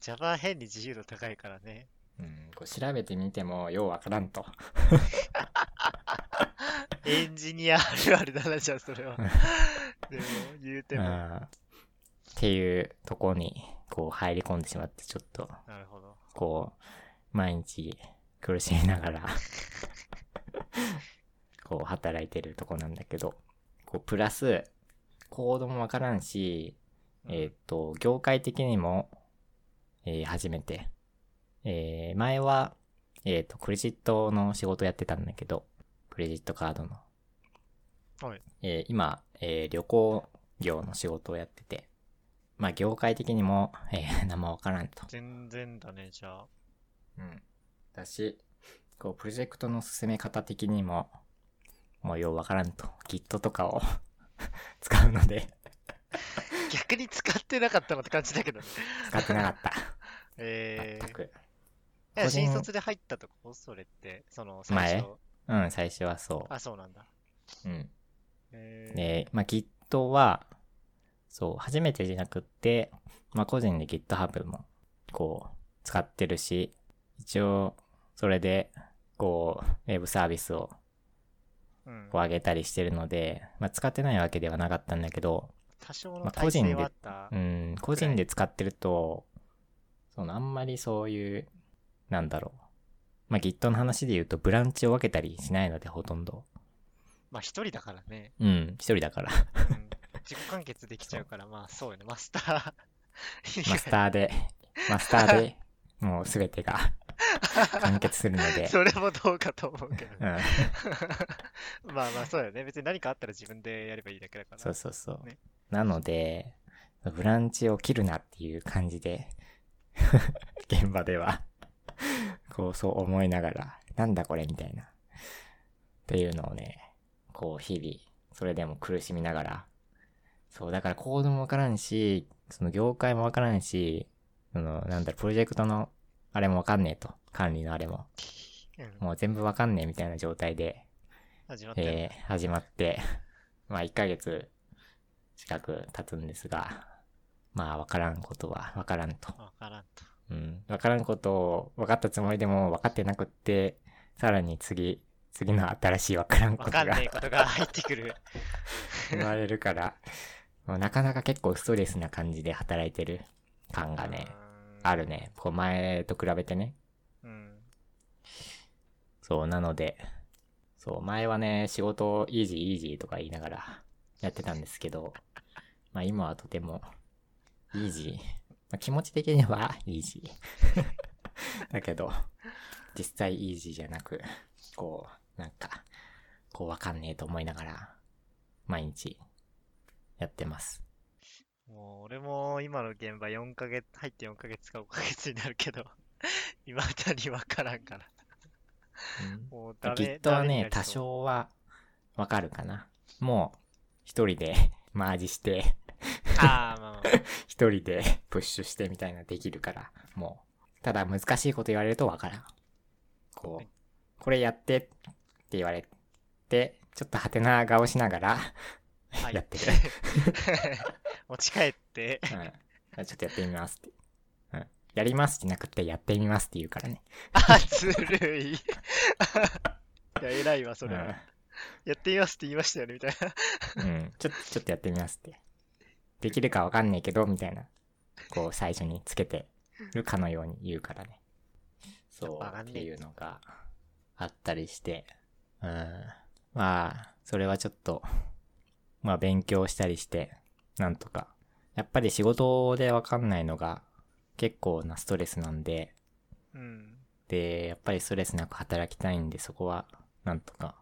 Java 変に自由度高いからね。うん、こう調べてみてもようわからんと。エンジニアあるあるだな、じゃあそれは。でも、言うても。うんっていうとこに、こう入り込んでしまって、ちょっと、なるほど。こう、毎日苦しみながら、<laughs> こう働いてるとこなんだけど、こう、プラス、コードもわからんし、えっ、と、業界的にも、えー初めて、えー前は、えっ、と、クレジットの仕事やってたんだけど、クレジットカードの。はい。えー今、えー旅行業の仕事をやってて、まあ、業界的にも、えー何もわからんと。全然だね、じゃあ。うん。だし、こう、プロジェクトの進め方的にも、もうようわからんと。Git とかを <laughs> 使うので、逆に使ってなかったのって感じだけどね。使ってなかった。<laughs> えー、全く。新卒で入ったとこ？それって、その、最前初？うん、最初はそあ、そうなんだ。う。うん。えー、で、まあ、Git は、そう、初めてじゃなくって、まあ、個人で GitHub も、こう、使ってるし、一応、それで、こう、ウェブサービスをうんこう上げたりしてるので、まあ、使ってないわけではなかったんだけど、多少のまあ個体人で制はあった。うん、個人で使ってると、そのあんまりそういう、なんだろう。まあ、Git の話で言うと、ブランチを分けたりしないので、ほとんど。まあ一人だからね。うん、一人だから。うん自己完結できちゃうから、<laughs> まあそうよね。マスター。マスターで、マスターで、もうすべてが <laughs> 完結するので。それもどうかと思うけどう。ん、<laughs> まあまあそうよね。別に何かあったら自分でやればいいだけだから。そうそうそう。ねなので、ブランチを切るなっていう感じで、<laughs> 現場では、こう、そう思いながら、なんだこれみたいな。っていうのをね、こう、日々、それでも苦しみながら、そう、だからコードもわからんし、その業界もわからんし、その、なんだろう、プロジェクトの、あれもわかんねえと。管理のあれも。うんもう全部わかんねえみたいな状態で、始まってるえー始まって、<laughs> まあ1ヶ月近く経つんですが、まあわからんことはわからんと。わからんと。うん。わからんことを分かったつもりでも分かってなくって、さらに次、次の新しいわからんことがわかんねえことが入ってくる。<laughs> 言われるから、もうなかなか結構ストレスな感じで働いてる感がね、うんある。ね。こう前と比べてね。うん。そう、なので、そう、前はね、仕事をイージーイージーとか言いながらやってたんですけど、まあ今はとても、イージー。まあ、気持ち的にはイージー。<laughs> だけど、実際イージーじゃなく、こう、なんか、こうわかんねえと思いながら、毎日、やってます。もう俺も今の現場4ヶ月、入って4ヶ月か5ヶ月になるけど、<laughs> 未だにわからんから。うんもうダメ。きっとはね、多。少はわかるかな。もう、一人で <laughs> マージして、ああ、まあまあ。<laughs> 一人でプッシュしてみたいなできるから、もう。ただ難しいこと言われるとわからん。こう、これやってって言われて、ちょっとハテナ顔しながら、はいやってる。持ち帰って、うん。ちょっとやってみますって。うん。やりますってなくて、やってみますって言うからね。<laughs> あ、ずるい。<laughs> いや、偉いわ、それは。うんやってみますって言いましたよね、みたいな。うん。ちょっと、ちょっとやってみますって。できるかわかんないけど、みたいな。こう、最初につけてるかのように言うからね。そう、っていうのが、あったりして、うん。まあ、それはちょっと、まあ勉強したりして、なんとか。やっぱり仕事でわかんないのが結構なストレスなんで、うん。で、やっぱりストレスなく働きたいんで、そこは、なんとか、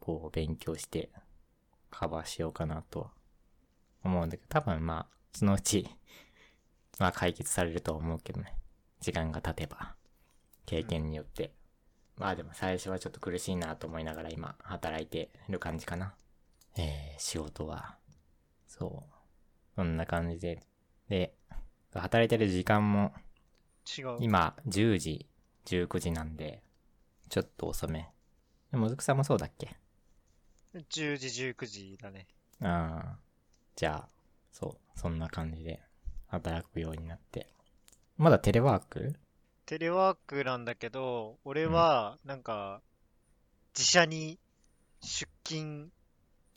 こう、勉強して、カバーしようかなとは、思うんだけど、多分まあ、そのうち、まあ解決されるとは思うけどね。時間が経てば、経験によって。まあでも最初はちょっと苦しいなと思いながら今、働いてる感じかな。えー、仕事は、そう。そんな感じで。で、働いてる時間も、違う。今、10時、19時なんで、ちょっと遅め。でも、ずくさんもそうだっけ？10時、19時だね。ああ。じゃあ、そう、そんな感じで働くようになって。まだテレワーク？テレワークなんだけど、俺は、なんか、自社に出勤、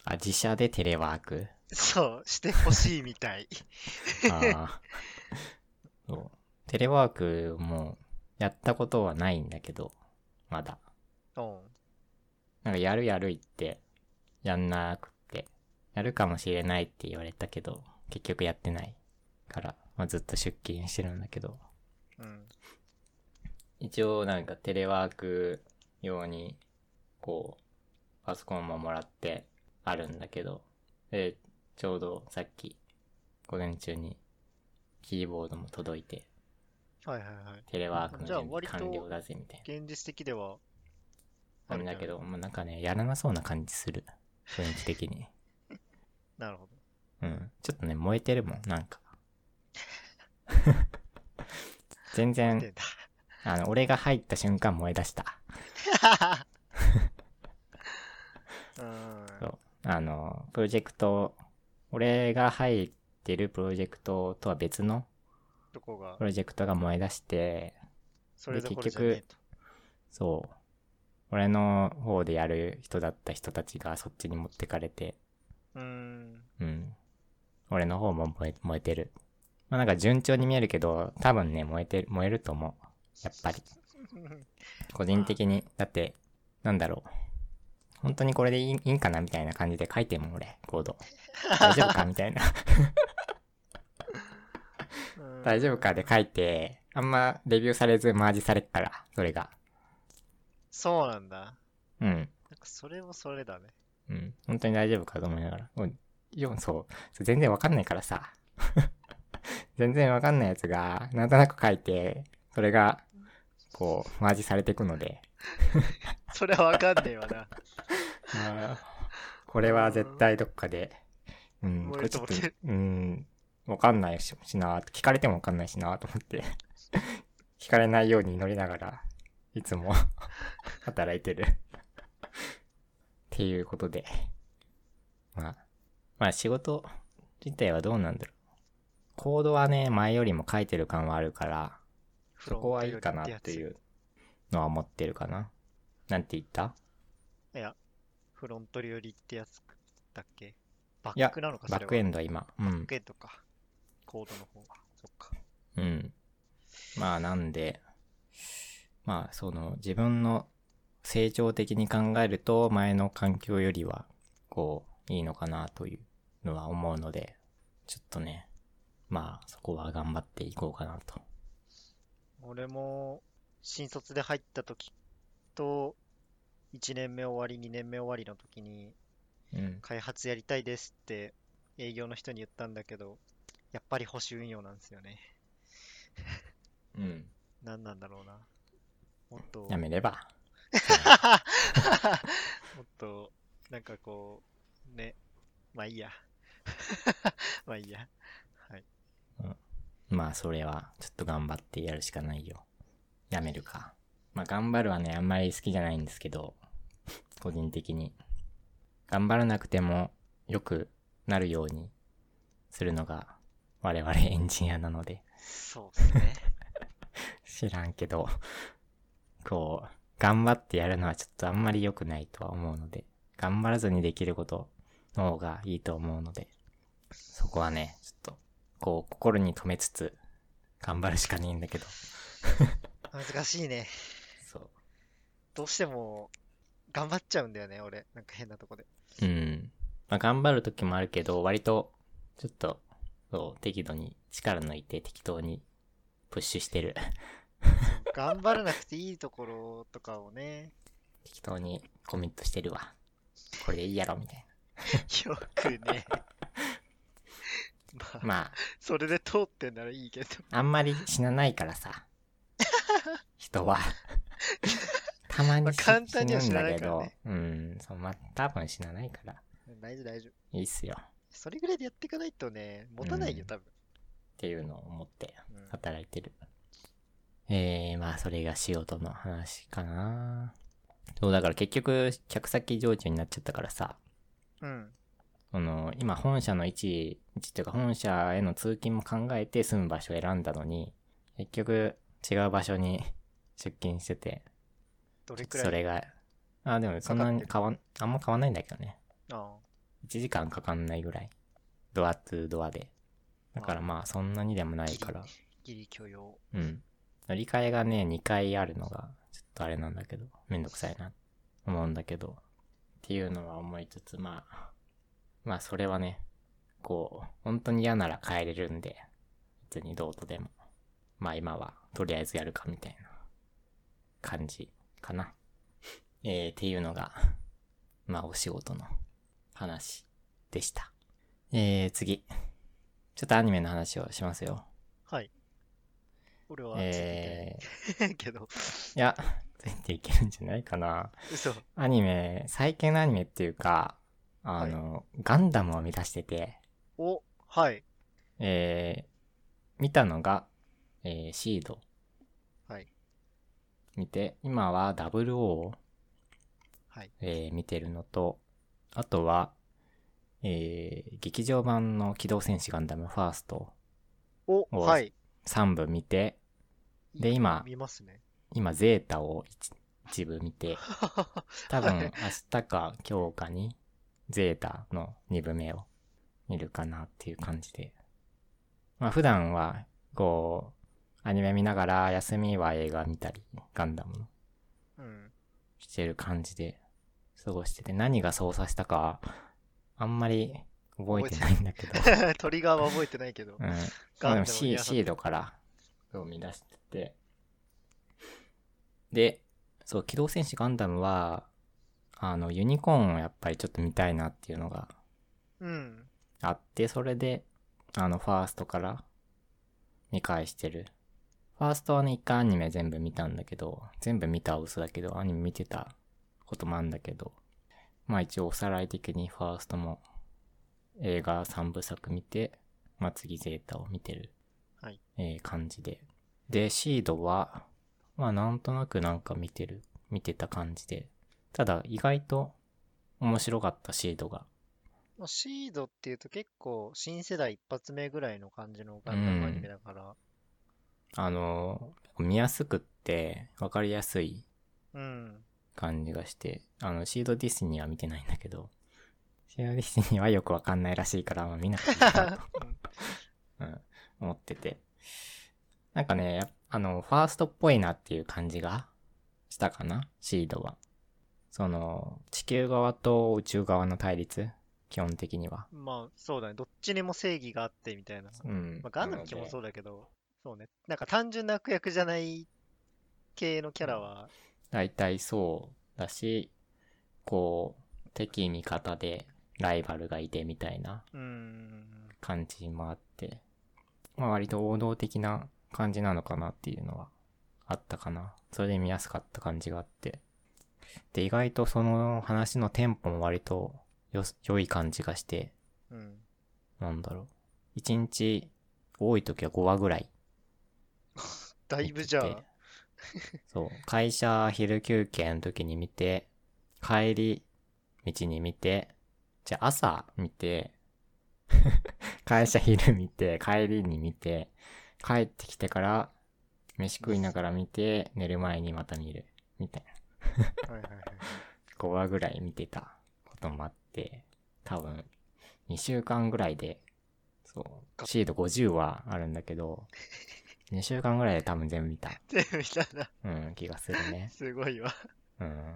あ、自社でテレワーク？そう、してほしいみたい。<laughs> ああ。そう。テレワークもやったことはないんだけど、まだ。うん。なんかやるやる言って、やんなくって、やるかもしれないって言われたけど、結局やってないから、まあ、ずっと出勤してるんだけど、うん。一応なんかテレワーク用に、こう、パソコンももらってあるんだけど、で、ちょうどさっき、午前中に、キーボードも届いて、はいはいはい。テレワークの準備完了だぜみたい現実的では、な。なんだけど、もうなんかね、やらなそうな感じする。雰囲気的に。<laughs> なるほど。うん。ちょっとね、燃えてるもん、なんか。<laughs> 全然。あの、俺が入った瞬間燃え出した。<laughs> うん。そう。あの、プロジェクト、俺が入ってるプロジェクトとは別のどこが？プ、ロジェクトが燃え出して、それどころじゃねえと。そう。俺の方でやる人だった人たちがそっちに持ってかれて、うーん。うん。俺の方も燃え燃えてる。まあなんか順調に見えるけど、多分ね、燃えてる、燃えると思う。やっぱり。<laughs> 個人的に。だって、なんだろう。本当にこれでいいんかなみたいな感じで書いてんもん、俺、コード。大丈夫か？みたいな。大丈夫かで書いて、あんまレビューされずマージされっから、それが。そうなんだ。うん。なんかそれもそれだね。うん。本当に大丈夫かと思いながら。うん。よそう。それ全然わかんないからさ。<laughs> 全然わかんないやつが、なんとなく書いて、それが、こう、マージされていくので、<laughs> それはわかんねえわな。<laughs> あーこれは絶対どっかで、うん、これちょっとうん、わかんないししな、聞かれてもわかんないしな、と思って、<laughs> 聞かれないように祈りながら、いつも <laughs> 働いてる。っていうことで、まあ、まあ仕事自体はどうなんだろう。コードはね、前よりも書いてる感はあるから、そこはいいかなっていう。うのは思ってるかな。なんて言った？いや、フロント寄りってやつだっけ？バックなのかバックエンドは今。うんバッ。クエンドか。コードの方が。そっか。うん。まあなんで、まあその自分の成長的に考えると前の環境よりはこういいのかなというのは思うので、ちょっとね、まあそこは頑張っていこうかなと。俺も、新卒で入った時と、1年目終わり、2年目終わりの時に、うん。開発やりたいですって営業の人に言ったんだけど、やっぱり保守運用なんですよね。うん。何なんだろうな。もっと、やめれば。<laughs> もっと、なんかこう、ね、まあいいや。<laughs> まあいいや。はい。まあそれはちょっと頑張ってやるしかないよ。やめるか。まあ頑張るはね、あんまり好きじゃないんですけど、個人的に。頑張らなくても良くなるようにするのが我々エンジニアなので、そうっすね。<laughs> 知らんけど、こう、頑張ってやるのはちょっとあんまり良くないとは思うので、頑張らずにできることの方がいいと思うので、そこはね、ちょっと、こう、心に留めつつ、頑張るしかねえんだけど、<laughs> 難しいね。そう。どうしても、頑張っちゃうんだよね、俺。なんか変なとこで。うん。まあ、頑張る時もあるけど、割と、ちょっと、そう、適度に力抜いて適当にプッシュしてる。<laughs> 頑張らなくていいところとかをね、適当にコミットしてるわ。これでいいやろ、みたい <laughs> よくね。<laughs> まあ、な。まあ、それで通ってんならいいけど。あんまり死なないからさ。人は。たままあに死簡単には死ぬんだけど死なないからね、うん、そう、まあ、多分死なないから、大丈夫大丈夫。いいっすよ。それぐらいでやっていかないとね、持たないよ、うん多分。っていうのを思ってうん働いてる。えー、まあ、それが仕事の話かな。そう、だから結局、客先常駐になっちゃったからさ、うん。その、今本社の位置、位置っていうか本社への通勤も考えて住む場所を選んだのに、結局違う場所に出勤してて、どれくらい？それが、あ、でもそんなに変わん、あんま変わんないんだけどね。あ1時間かかんないぐらい。ドアトゥドアで。だからまあそんなにでもないから。ギリ許容。うん。乗り換えがね、2回あるのが、ちょっとあれなんだけど、めんどくさいな、思うんだけど、っていうのは思いつつ、まあ、まあそれはね、こう、本当に嫌なら帰れるんで、別にどうとでも。まあ今は、とりあえずやるかみたいな感じかな。えー、っていうのが、<laughs> まあお仕事の話でした。えー、次。ちょっとアニメの話をしますよ。はい。俺は、ええ <laughs> けど、ー、いや、ついていけるんじゃないかな。嘘。アニメ、最近のアニメっていうか、あの、ガンダムを見出してて、お、はい。えー、見たのが、えー、シードはい。見て、今は WO を、はい。えー見てるのと、あとは、えー、劇場版の機動戦士ガンダムファーストお、おはい。3部見て、で今見ますね。今ゼータを一一部見て、<laughs> 多分はい明日か今日かにゼータの2部目を見るかなっていう感じで。まあ普段はこうアニメ見ながら休みは映画見たりガンダムのうん。してる感じで過ごしてて何が操作したかはあんまり覚えてないんだけど。<laughs> トリガーは覚えてないけどう。ん。まあガンダムでもシードから生み出してて。で、そう、機動戦士ガンダムは、あの、ユニコーンをやっぱりちょっと見たいなっていうのがうん。あって、それで、あの、ファーストから見返してる。ファーストはね、一回アニメ全部見たんだけど、全部見たは嘘だけど、アニメ見てたこともあるんだけど、まあ一応おさらい的にファーストも映画3部作見て、まあ次ゼータを見てる、はいえー感じで。で、シードは、まあなんとなくなんか見てる、見てた感じで。ただ意外と面白かったシードが。まあシードっていうと結構新世代一発目ぐらいの感じのガンダムアニメだから。あの、見やすくって分かりやすいうん。感じがして、あの、シードディスニーは見てないんだけど、シードディスニーはよくわかんないらしいから、まあ見なくていなと、<laughs> うん、思ってて。なんかね、あの、ファーストっぽいなっていう感じがしたかな、シードは。その、地球側と宇宙側の対立、基本的には。まあ、そうだね。どっちにも正義があってみたいな。うん。まあ、ガンダム基本う。そうだけど、そうね。なんか単純な悪役じゃない系のキャラは、大体そうだし、こう、敵味方でライバルがいてみたいな。感じもあって、まあ割と王道的な感じなのかなっていうのはあったかな。それで見やすかった感じがあって。で、意外とその話のテンポも割とよ、良い感じがして、うん。なんだろう。一日多い時は5話ぐらい <laughs> だいぶじゃあ、そう。会社昼休憩の時に見て、帰り道に見て、じゃあ朝見て、<laughs> 会社昼見て、帰りに見て、帰ってきてから、飯食いながら見て、寝る前にまた見る。みたいな。はいはいはい。5話ぐらい見てたこともあって、多分、2週間ぐらいで、そう、シード50話あるんだけど、2週間ぐらいで多分全部見た、全部見たな。うん、気がするね。すごいわ。うん。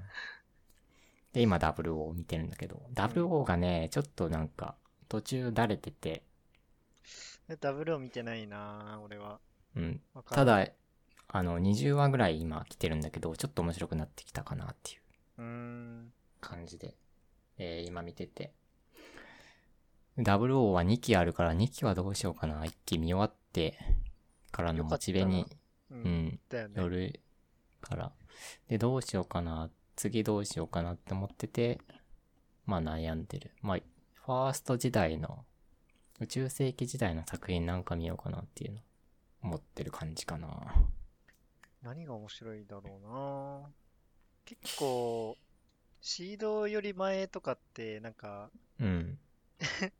で、今 WO を見てるんだけど、WO がね、ちょっとなんか、途中だれてて、でダブルを見てないな俺は。うん。わかんない、ただ、あの、20話ぐらい今来てるんだけど、ちょっと面白くなってきたかなっていううーん。感じで、えー今見てて。WO は2期あるから2期はどうしようかな。1期見終わってからのモチベに、う。うんね。よるから。で、どうしようかな。次どうしようかなって思ってて、まあ悩んでる。まあ、ファースト時代の、宇宙世紀時代の作品なんか見ようかなっていうの、思ってる感じかな。何が面白いだろうな結構、シードより前とかって、なんか、うん。<laughs>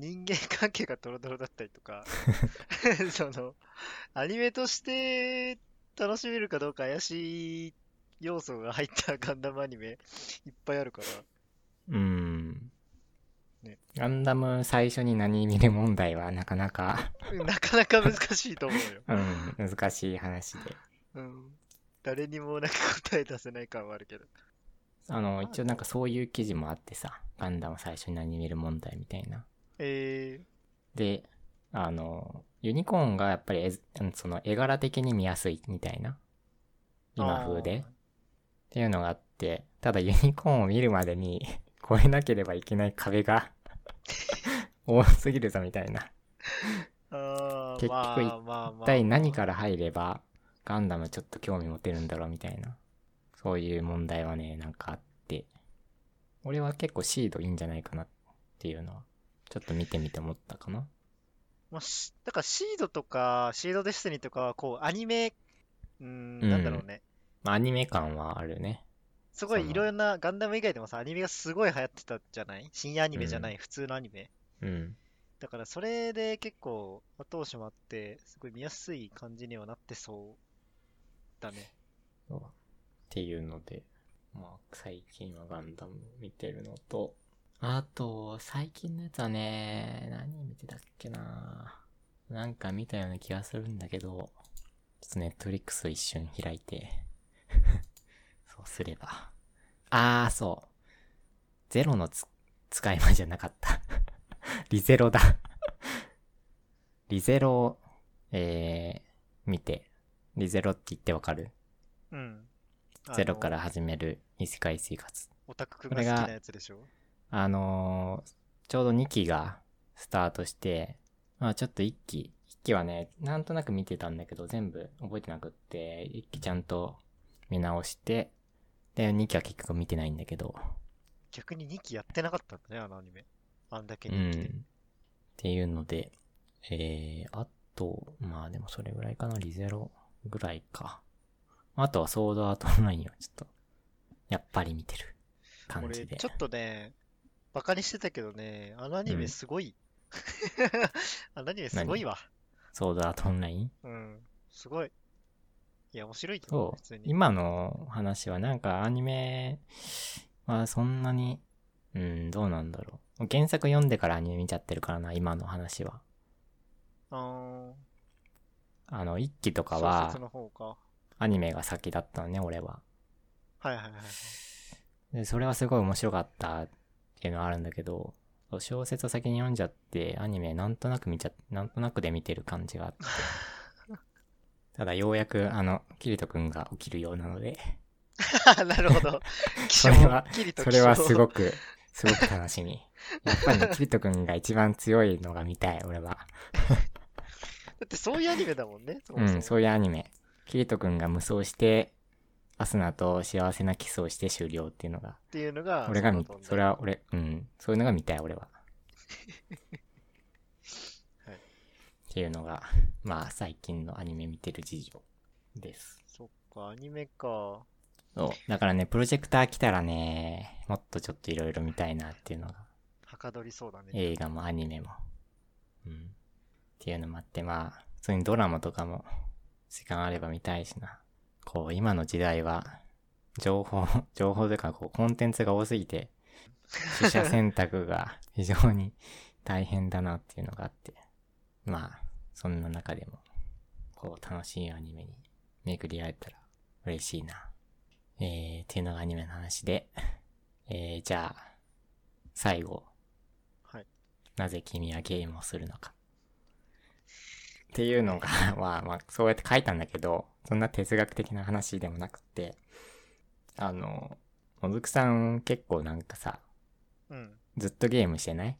人間関係がドロドロだったりとか、<laughs> <laughs> その、アニメとして楽しめるかどうか怪しい要素が入ったガンダムアニメいっぱいあるから、うん。ねガンダム最初に何見る問題はなかなか、なかなか難しいと思うよ。<laughs> うん、難しい話で。うん。誰にもなんか答え出せない感はあるけど。あの、一応なんかそういう記事もあってさ、ガンダム最初に何見る問題みたいな。えで、あの、ユニコーンがやっぱりその絵柄的に見やすいみたいな。ー、今風で。っあていうのがあって、ただユニコーンを見るまでに <laughs> 越えなければいけない壁が <laughs> 多すぎるぞみたいな。結局一体何から入ればガンダムちょっと興味持てるんだろうみたいな。そういう問題はね、なんかあって。俺は結構シードいいんじゃないかなっていうのは、ちょっと見てみて思ったかな。まあ、しだからシードとか、シードデスティニーとかは、こう、アニメ、うーん、うんなんだろうね。まあアニメ感はあるね。すごいいろんな、ガンダム以外でもさ、アニメがすごい流行ってたじゃない？深夜アニメじゃない、普通のアニメ。うん。だからそれで結構後押しもあって、すごい見やすい感じにはなってそうだね。っていうので、まあ、最近はガンダム見てるのと、あと、最近のやつはね、何見てたっけななんか見たような気がするんだけど、ちょっとネットフリックスを一瞬開いて、<laughs> そうすれば。あー、そう。ゼロのつ使い魔じゃなかった。<laughs> リゼロだ。リゼロを、えー、見て。リゼロって言ってわかる？うん。ゼロから始める異世界生活。オタクくんが好きなやつでしょ？あのーちょうど2期がスタートして、まあちょっと1期、1期はね、なんとなく見てたんだけど、全部覚えてなくって、1期ちゃんと見直して、で、2期は結局見てないんだけど、逆に2期やってなかったんだね、あのアニメ。あんだけう人気で。ん。っていうので、えー、あと、まあでもそれぐらいかな、リゼロぐらいか。あとはソードアートオンラインはちょっと、やっぱり見てる感じ俺、で。ちょっとね、バカにしてたけどね、あのアニうんメすごい。<laughs> あのアニメすごいわ。ソードアートオンライン？うん。すごい。いや、面白いよそう普通。に。今の話はなんかアニメはそんなに、うん、どうなんだろう。原作読んでからアニメ見ちゃってるからな、今の話は。あーあの、一期とか小は。アニメが先だったのね、俺は。はいはいはいはい。で、それはすごい面白かったっていうのはあるんだけど、小説を先に読んじゃって、アニメなんとなく見ちゃ、なんとなくで見てる感じがあって。<laughs> ただようやく、あの、キリトくんが起きるようなので、<laughs> なるほど。それはそれはすごく、すごく楽しみ。やっぱりね、キリトくんが一番強いのが見たい、俺は。<laughs> だってそういうアニメだもんね。そもうん、そもそういうアニメ。キリトくんが無双して、アスナと幸せなキスをして終了っていうのが、っていうのが、俺が見それは俺、うん、そういうのが見たい、俺は。<laughs> はいっていうのが、まあ、最近のアニメ見てる事情です。そっか、アニメか。そう。だからね、プロジェクター来たらね、もっとちょっといろいろ見たいなっていうのが、はかどりそうだね。映画もアニメも。うん。っていうのもあって、まあ、普通にドラマとかも、時間あれば見たいしな。こう、今の時代は、情報、<laughs> 情報というか、こう、コンテンツが多すぎて、取捨選択が非常に大変だなっていうのがあって。まあ、そんな中でも、こう、楽しいアニメに巡り合えたら嬉しいな。えー、っていうのがアニメの話で、えー、じゃあ、最後。はい。なぜ君はゲームをするのか。っていうのが、<laughs> まあまあ、そうやって書いたんだけど、そんな哲学的な話でもなくて、あの、もずくさん結構なんかさ、うん。ずっとゲームしてない？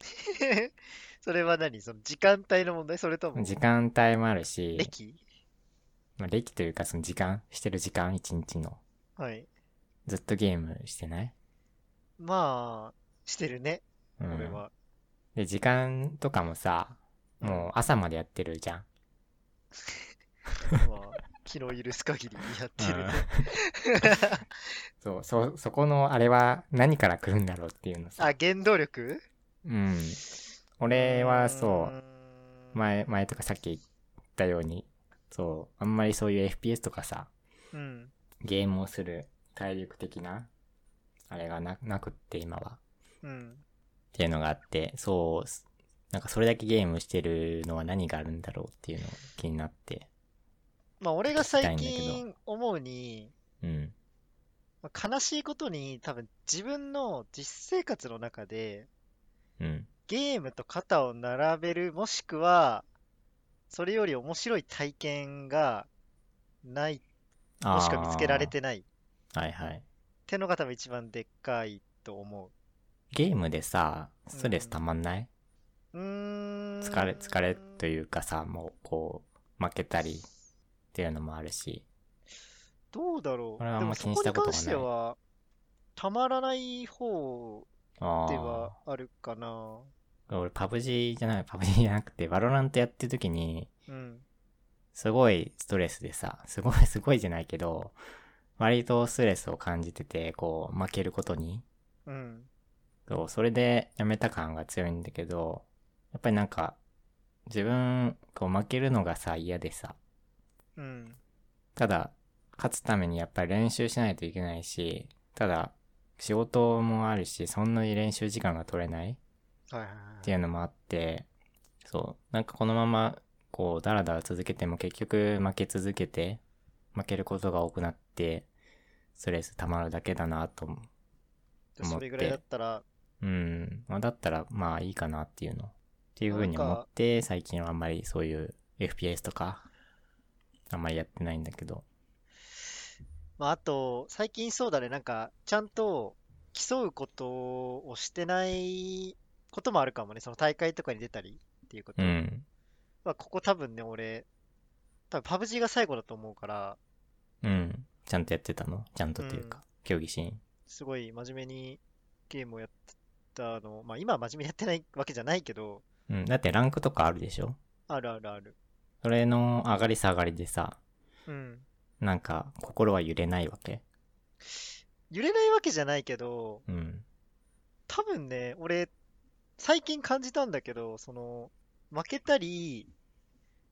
<laughs> それは何？その時間帯の問題？それとも時間帯もあるし、歴？まあ、歴というかその時間、してる時間、一日の。はい。ずっとゲームしてない？まあ、してるね、うん。俺は。で、時間とかもさ、もう朝までやってるじゃん。<laughs> まあ、気の許す限りやってるね。そう、そ、そこのあれは何から来るんだろうっていうのさ。あ、原動力？うん。俺はそう、う前、前とかさっき言ったように、そう、あんまりそういう FPS とかさ。うん。ゲームをする体力的な、あれがな、なくって今は。うん。っていうのがあって、そう、なんかそれだけゲームしてるのは何があるんだろうっていうの気になって。まあ、俺が最近思うに、うん。まあ悲しいことに多分自分の実生活の中でうん。ゲームと肩を並べるもしくはそれより面白い体験がないもしくは見つけられてない。はいはい。ってのが多分一番でっかいと思ゲームでさ、ストレスたまんない、う。ん。疲れ、疲れというかさ、もうこう、負けたりっていうのもあるし。どうだろう。これはあんま気にしたことがこに関してはたまらない方あではあ。あるかな。俺パブ G じゃない、パブ G じゃなくて、バロラントやってる時に、うん。すごいストレスでさ、すごい、すごいじゃないけど、割とストレスを感じてて、こう、負けることに。うん。そう、それでやめた感が強いんだけど、やっぱりなんか、自分、こう負けるのがさ、嫌でさ、うん。ただ、勝つためにやっぱり練習しないといけないし、ただ、仕事もあるし、そんなに練習時間が取れないっていうのもあって、そう、なんかこのまま、こう、だらだら続けても結局負け続けて、負けることが多くなって、ストレス溜まるだけだなと思う。でそれぐらいだったら、うん。まあ、だったら、まあいいかなっていうの。っていうふうに思って、最近はあんまりそういう FPS とか、あんまりやってないんだけど。まあ、あと、最近そうだね、なんか、ちゃんと競うことをしてないこともあるかもね、その大会とかに出たりっていうこと。うん。まあ、ここ多分ね、俺、多分パブ G が最後だと思うから、うん。ちゃんとやってたの？ちゃんとっていうか、競技シーン。すごい真面目にゲームをやってたの、まあ、今は真面目にやってないわけじゃないけど、うん。だってランクとかあるでしょ？あるあるある。それの上がり下がりでさ、うん。なんか心は揺れないわけ？揺れないわけじゃないけど、うん。多分ね、俺、最近感じたんだけど、その、負けたり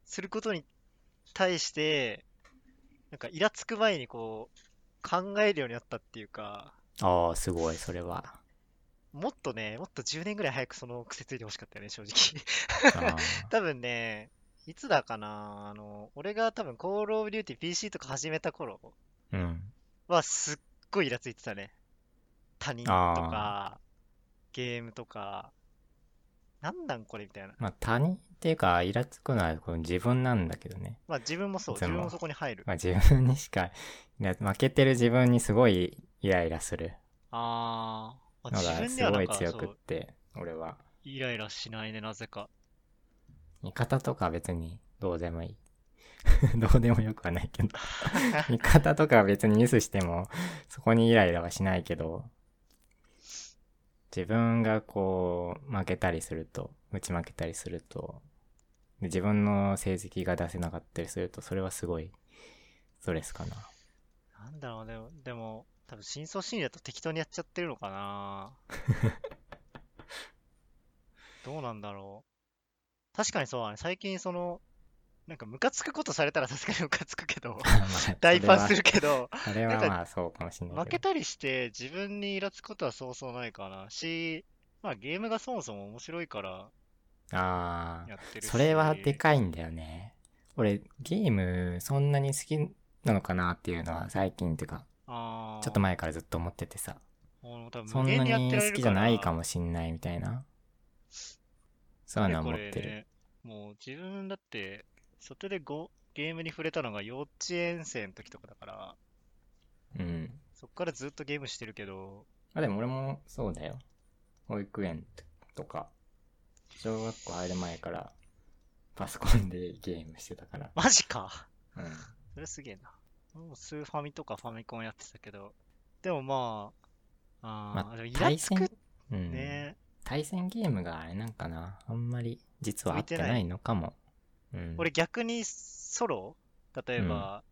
することに対して、なんかイラつく前にこう、考えるようになったっていうか、ああ、すごい、それは。もっとね、もっと10年ぐらい早くその癖ついてほしかったよね、正直。あ <laughs> 多分ね、いつだかな、あの、俺が多分 Call of Duty PC とか始めた頃。はすっごいイラついてたね。他人とか、ゲームとか、なんなんこれみたいな。まあ他人っていうか、イラつくのはこの自分なんだけどね。まあ自分もそう、自分もそこに入る。まあ自分にしか、負けてる自分にすごいイライラするああのが自分すごい強くって、俺は。イライラしないね、なぜか。味方とかは別にどうでもいい。<laughs> どうでもよくはないけど。<laughs> 味方とかは別にミスしても、そこにイライラはしないけど、自分がこう、負けたりすると、打ち負けたりすると、で自分の成績が出せなかったりすると、それはすごいストレスかな。なんだろう、でも、でも、多分深層心理だと適当にやっちゃってるのかな <laughs> どうなんだろう。確かにそうだね。最近その、なんかムカつくことされたらさすがにムカつくけど、<laughs> まあ大パンするけど、それはまあそうかもしれない。負けたりして自分にイラつくことはそうそうないかな。し、まあゲームがそもそも面白いからああ。それはでかいんだよね。俺、ゲームそんなに好きなのかなっていうのは最近っていうか、ょっと前からずっと思っててさ、そんなに好きじゃないかももしんないみたいな。そういうのは思ってる。もう自分だって、外でゴゲームに触れたのが幼稚園生の時とかだから、うん。そっからずっとゲームしてるけど、あ、でも俺もそうだよ。保育園とか、小学校入る前から、パソコンでゲームしてたから。マジか。うん。それすげえな。もうスーファミとかファミコンやってたけど、でもまあ、あー、まあでもイラ対つく戦、うん。ね。対戦ゲームがあれなんかな。あんまり、実は合ってないのかも。うん。俺逆にソロ？例えば、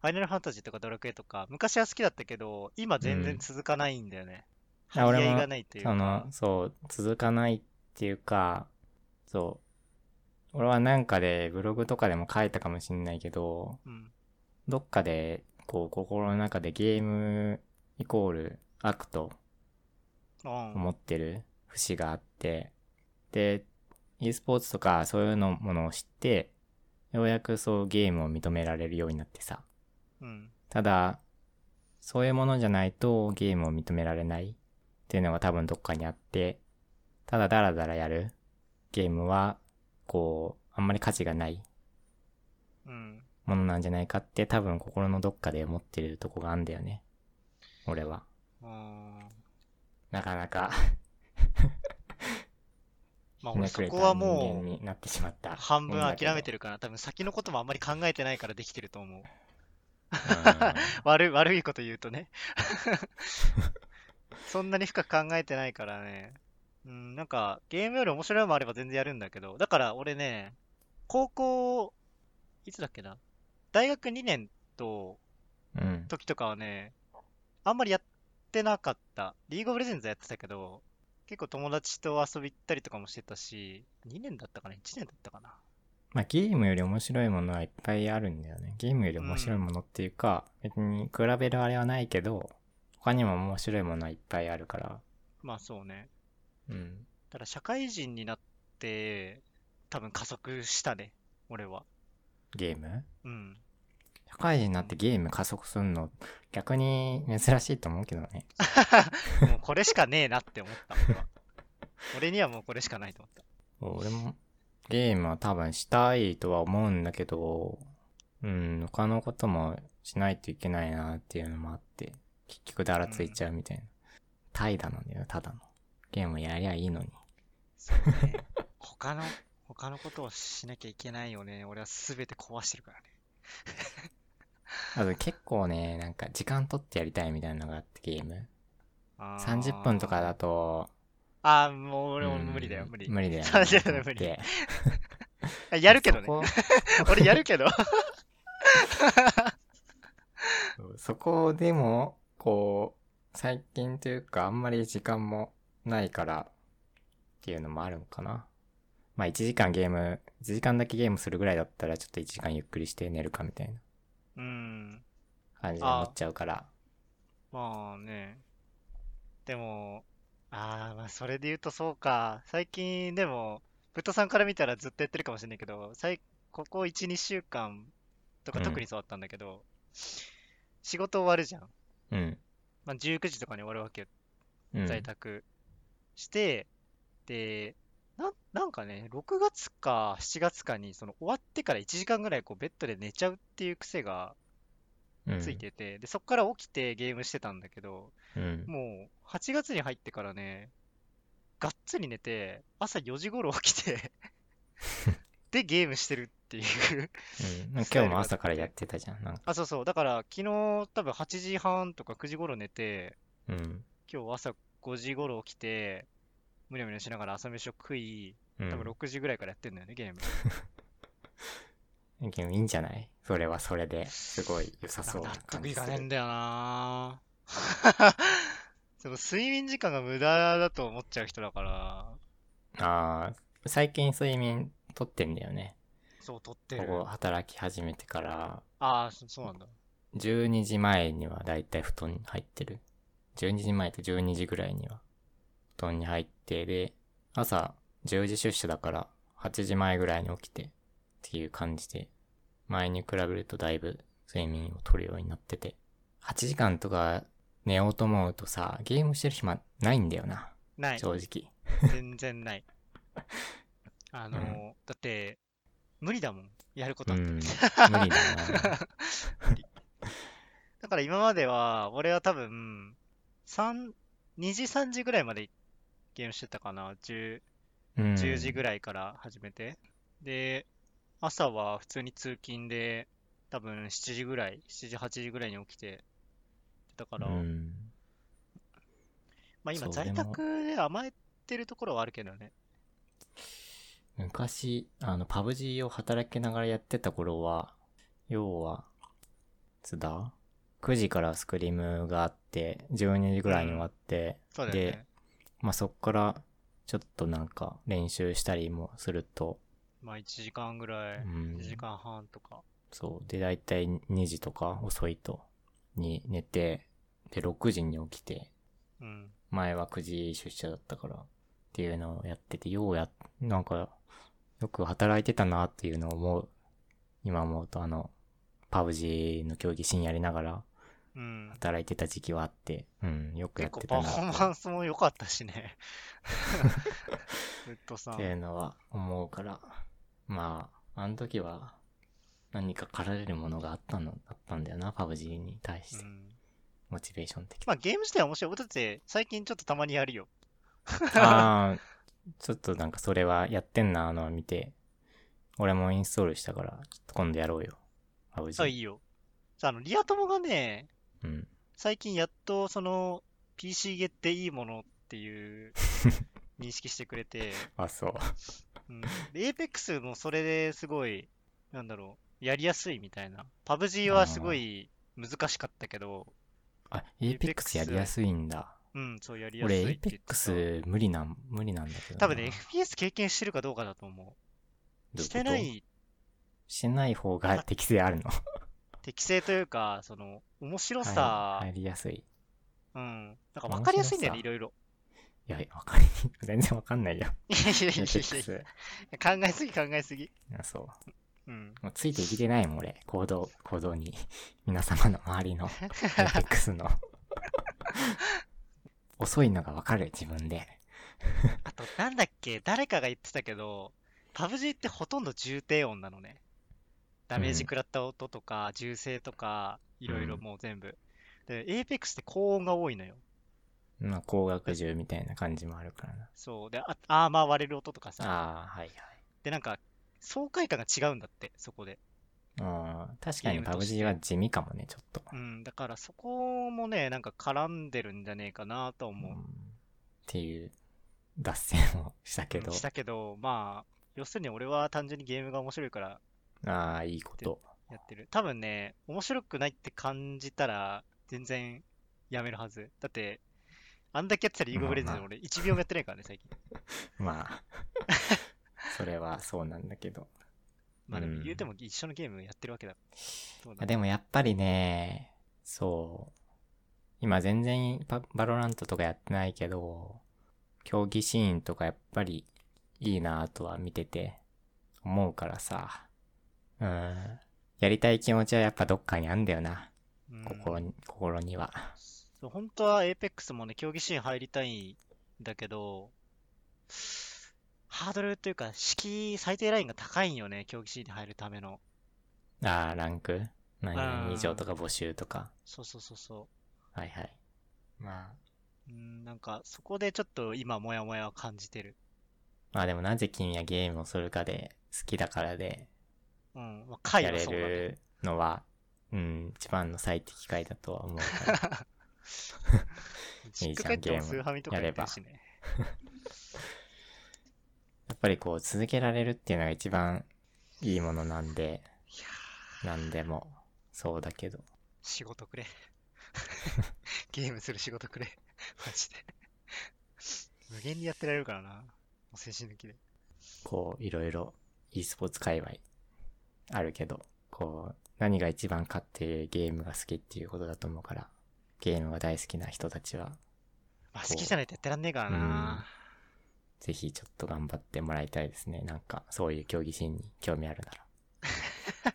ファイナルファンタジーとかドラクエとか、昔は好きだったけど、今全然続かないんだよね。あ俺も張り合いがないというか。その、そう、続かないっていうか、そう。俺はなんかで、ブログとかでも書いたかもしんないけど、うん。どっかで、こう、心の中でゲームイコール悪とうん。思ってる節があって、で、e スポーツとかそういうのものを知って、ようやくそうゲームを認められるようになってさ。うん。ただ、そういうものじゃないとゲームを認められないっていうのが多分どっかにあって、ただダラダラやるゲームは、こう、あんまり価値がないうん。ものなんじゃないかって多分心のどっかで思ってるとこがあんだよね。俺は。うん。なかなか <laughs> まあ俺そこはもう、になってしまった。半分諦めてる。るから、多分先のこともあんまり考えてないからできてると思う。うん <laughs> 悪い、悪いこと言うとね。<laughs> そんなに深く考えてないからね。うん、なんか、ゲームより面白いのもあれば全然やるんだけど、だから俺ね、高校、いつだっけな。大学2年と、うん。時とかはね、あんまりやってなかった。リーグオブレジェンズやってたけど、結構友達と遊び行ったりとかもしてたし、2年だったかな ?1 年だったかな？まあゲームより面白いものはいっぱいあるんだよね。ゲームより面白いものっていうか、別に比べるあれはないけど、他にも面白いものはいっぱいあるから。まあそうね。うん。ただ社会人になって、多分加速したね、俺は。ゲーム？うん。社会人になってゲーム加速するの逆に珍しいと思うけどね。<laughs> もうこれしかねえなって思った、俺は。俺にはもうこれしかないと思った。俺もゲームは多分したいとは思うんだけど、うん、他のこともしないといけないなっていうのもあって、結局だらついちゃうみたいな。怠惰なんだよね、ただの。ゲームやりゃいいのに。そうね。<laughs> 他の、他のことをしなきゃいけないよね。俺は全て壊してるからね。あと結構ね、なんか時間取ってやりたいみたいなのがあってゲーム。あー30分とかだと、あー、もう俺もうん無理だよ、無理。無理だよ、30分無理。あやるけどね。<laughs> 俺やるけど。<laughs> そこでも、こう、最近というかあんまり時間もないからっていうのもあるのかな。まあ1時間ゲーム、1時間だけゲームするぐらいだったらちょっと1時間ゆっくりして寝るかみたいなうん。感じで思っちゃうから。まあね。でも、ああ、まあそれで言うとそうか。最近でも、ブットさんから見たらずっとやってるかもしれないけど、最ここ1、2週間とかうん特にそうだったんだけど、仕事終わるじゃん。うん。まあ19時とかに終わるわけよ。うん。在宅して、で、な、なんかね、6月か7月かに、その終わってから1時間ぐらいこうベッドで寝ちゃうっていう癖がうんついてて、で、そっから起きてゲームしてたんだけど、うん。もう8月に入ってからね、がっつり寝て、朝4時頃起きて <laughs> で、ゲームしてるっていううん、今日も朝からやってたじゃん。なんかあ、そうそう。だから、昨日多分8時半とか9時頃寝て、うん。今日朝5時頃起きて、むにゃむにゃしながら朝飯を食い、うん。多分6時ぐらいからやってんだよね、ゲーム。<laughs> でもいいんじゃない？それはそれですごい良さそうな納感じする得いかねえんだよな <laughs> その睡眠時間が無駄だと思っちゃう人だから、ああ、最近睡眠とってんだよね。そう、撮ってこる。こ働き始めてから、ああ、そそうなんだ。12時前にはだいたい布団に入ってる。12時前と12時ぐらいには布団に入って、で、朝10時出社だから8時前ぐらいに起きてっていう感じで、前に比べるとだいぶ睡眠を取るようになってて、8時間とか寝ようと思うとさ、ゲームしてる暇ないんだよな、ない。正直。全然ない。<laughs> あのーだって、無理だもん。やることあって。うん。<laughs> 無理だな。だから今までは、俺は多分、3、2時3時ぐらいまでゲームしてたかな。10、うん。10時ぐらいから始めて。で、朝は普通に通勤で、多分7時ぐらい、7時8時ぐらいに起きて、だから、うん。まあ今在宅で甘えてるところはあるけどね。昔、あの、パブ G を働きながらやってた頃は、要は、いつだ ?9 時からスクリームがあって、12時ぐらいに終わって、うだよね。まあそっから、ちょっとなんか練習したりもすると、まあ1時間ぐらい、うん1時間半とか。そう。で、だいたい2時とか遅いと、に寝て、で、6時に起きて、うん。前は9時出社だったから、っていうのをやってて、ようや、なんか、よく働いてたなっていうのを思う。今思うと、あの、パブ G の競技シーンやりながらうん。働いてた時期はあって、うん、よくや結ってたな構パフォーマンスも良かったしね。ずっとさっていうのは思うから、まあ、あの時は何か駆られるものがあったの、だったんだよな、パブ G に対して。うん。モチベーション的に。まあゲーム自体は面白い。俺だって最近ちょっとたまにやるよ。<laughs> ああ、ちょっとなんかそれはやってんなのを見て、俺もインストールしたから、ちょっと今度やろうよ。パブ G。あ、いいよ。さあ、あの、リア友がね、うん。最近やっとその PC ゲっていいものっていう認識してくれて、<laughs> あ、そう。うん。で、Apex もそれですごい、なんだろう、やりやすいみたいな。PUBG はすごい難しかったけど、あ、Apex やりやすいんだ。うん、そうやりやすい俺、Apex 無理なん、無理なんだけどな。多分ね、FPS 経験してるかどうかだと思う。どういうしてないしてない方が適性あるの？適性というか、その、面白はいさ、入りやすい。うん。なんか分かりやすいんだよね、いろいろ。いや、わかりに、全然わかんないよ。いやいやいやいや考えすぎ考えすぎ。あそう。うん。もうついていけてないもん、俺。行動、行動に。皆様の周りの Apex の。<laughs> 遅いのがわかる、自分で。あと、なんだっけ、誰かが言ってたけど、PUBG ってほとんど重低音なのね。ダメージ食らった音とか、銃声とか、いろいろうんもう全部。で、Apex って高音が多いのよ。まあ、高額銃みたいな感じもあるからな。そう。で、あアーマー割れる音とかさ。ああ、はいで、なんか、爽快感が違うんだって、そこで。はい。ああ、確かに PUBG は地味かもね、ちょっと。うん、だからそこもね、なんか絡んでるんじゃねえかなと思う。うんっていう脱線をしたけど。したけど、まあ、要するに俺は単純にゲームが面白いからああ、いいこと。やってる。多分ね、面白くないって感じたら、全然やめるはず。だって、あんだけやってたらリーグオブレジェンド俺1秒もやってないからね、<laughs> 最近。まあ、それはそうなんだけど。<laughs> まあでうんも言うても一緒のゲームやってるわけだ。どうなんだあでもやっぱりね、そう。今全然パバロラントとかやってないけど、競技シーンとかやっぱりいいなとは見てて思うからさ。うん。やりたい気持ちはやっぱどっかにあんだよな。うん心に、心には。そう本当は Apex もね、競技シーン入りたいんだけど、ハードルというか、敷居最低ラインが高いんよね、競技シーンに入るための。ああ、ランク？何以上とか募集とか。そうそうそうそはいはい。まあ、う。うん、なんか、そこでちょっと今、モヤモヤを感じてる。まあでもなぜ君はゲームをするかで好きだからでうん、まあ、回やれ。るのは、うん、一番の最適解だとは思うから。実家帰ってもスーファミとかやってるしね。やっぱりこう続けられるっていうのが一番いいものなんで、なんでもそうだけど。仕事くれ。<laughs> ゲームする仕事くれ。マジで。無限にやってられるからな。もう精神抜きで。こういろいろ e スポーツ界隈あるけど、こう何が一番かってゲームが好きっていうことだと思うから、ゲームが大好きな人たちはまあ、こう好きじゃないとやってらんねえからな。ぜひちょっと頑張ってもらいたいですね。なんかそういう競技シーンに興味あるなら。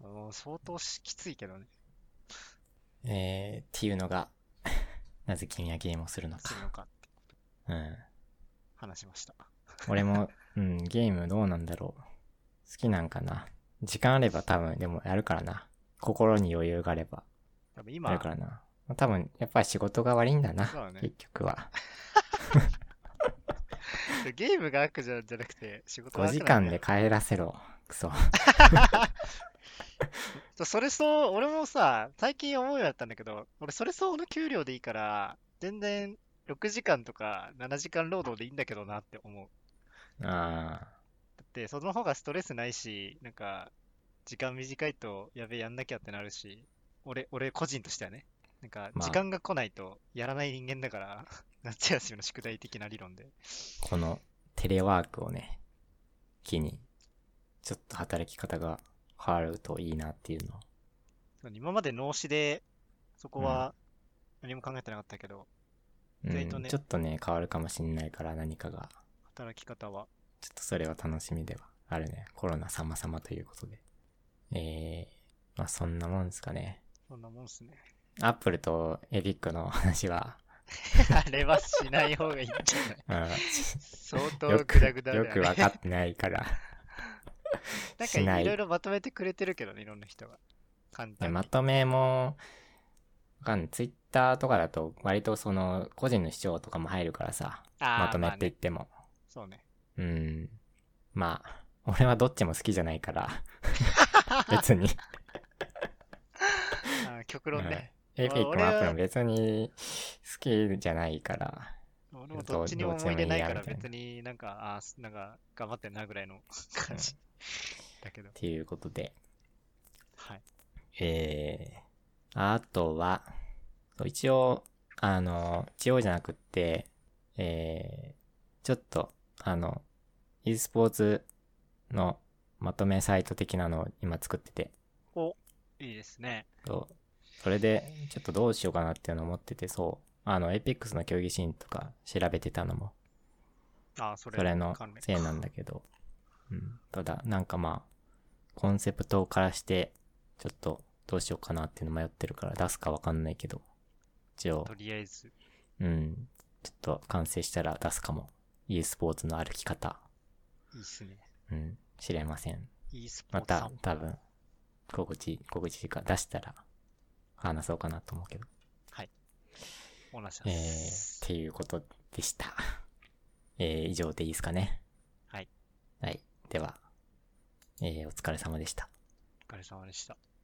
<laughs> もう相当しきついけどね。えー、っていうのが、<laughs> なぜ君はゲームをするのか。するのかってうん。話しました。俺も、うん、ゲームどうなんだろう。好きなんかな。時間あれば多分、でもやるからな。心に余裕があれば、多分今やる、からな。多分、やっぱり仕事が悪いんだな。そうだね結局は。<laughs> ゲームが悪じゃじゃなくて、仕事が5悪く時間で帰らせろ。クソ。そ <laughs> うそれそう、俺もさ、最近思うようになったんだけど、俺それ相応の給料でいいから、全然6時間とか7時間労働でいいんだけどなって思う。あだって、その方がストレスないし、なんか、時間短いとやべえやんなきゃってなるし、俺、俺個人としてはね、なんか、まあ時間が来ないとやらない人間だから、<laughs> 夏休みの宿題的な理論で。ーこのテレワークをね、機に、ちょっと働き方が変わるといいなっていうのを。今まで脳死で、そこは何も考えてなかったけど、うん、意外とねちょっとね、変わるかもしんないから何かが。働き方は。ちょっとそれは楽しみではあるね。コロナ様々ということで。えー、まあそんなもんですかね。そんなもんっすね。アップルとエピックの話は、あれはしない方がいいんじゃない？<laughs> うん、相よ当く、グダグダだよ、よね。くわかってないから。<laughs> なんかいいろいろまとめてくれてるけどね、いろんな人が。簡で単に。まとめも、わかんない。ツイッターとかだと割とその個人の主張とかも入るからさ、まとめって言あねっても。そうね。うん。まあ、俺はどっちも好きじゃないから、<laughs> 別に。あー極論ね。エピックもアップルも別に好きじゃないから、俺もどっちにも思い出ないから別になんか、あーなんか頑張ってんなぐらいの感じ。だけどっ。ていうことで、はい。えー、あとは、一応、あの、一応じゃなくって、えー、ちょっと、あの、e スポーツのまとめサイト的なのを今作ってて、お、いいですね。そうそれで、ちょっとどうしようかなっていうのを思ってて、そう、あの、エイペックスの競技シーンとか調べてたのも、あーそれそれのせいなんだけど、うん。ただ、なんかまあ、コンセプトからして、ちょっとどうしようかなっていうの迷ってるから出すかわかんないけど、一応と、りあえず。うん。ちょっと完成したら出すかも。E スポーツの歩き方。いいっすね。うん。知れません。e スポまーツさん。た多分、告知、告知が出したら話そうかなと思うけど。お願いしまえー、す。っていうことでした。<laughs> えー、以上でいいですかね。はい。はい。では、えー、お疲れ様でした。お疲れ様でした。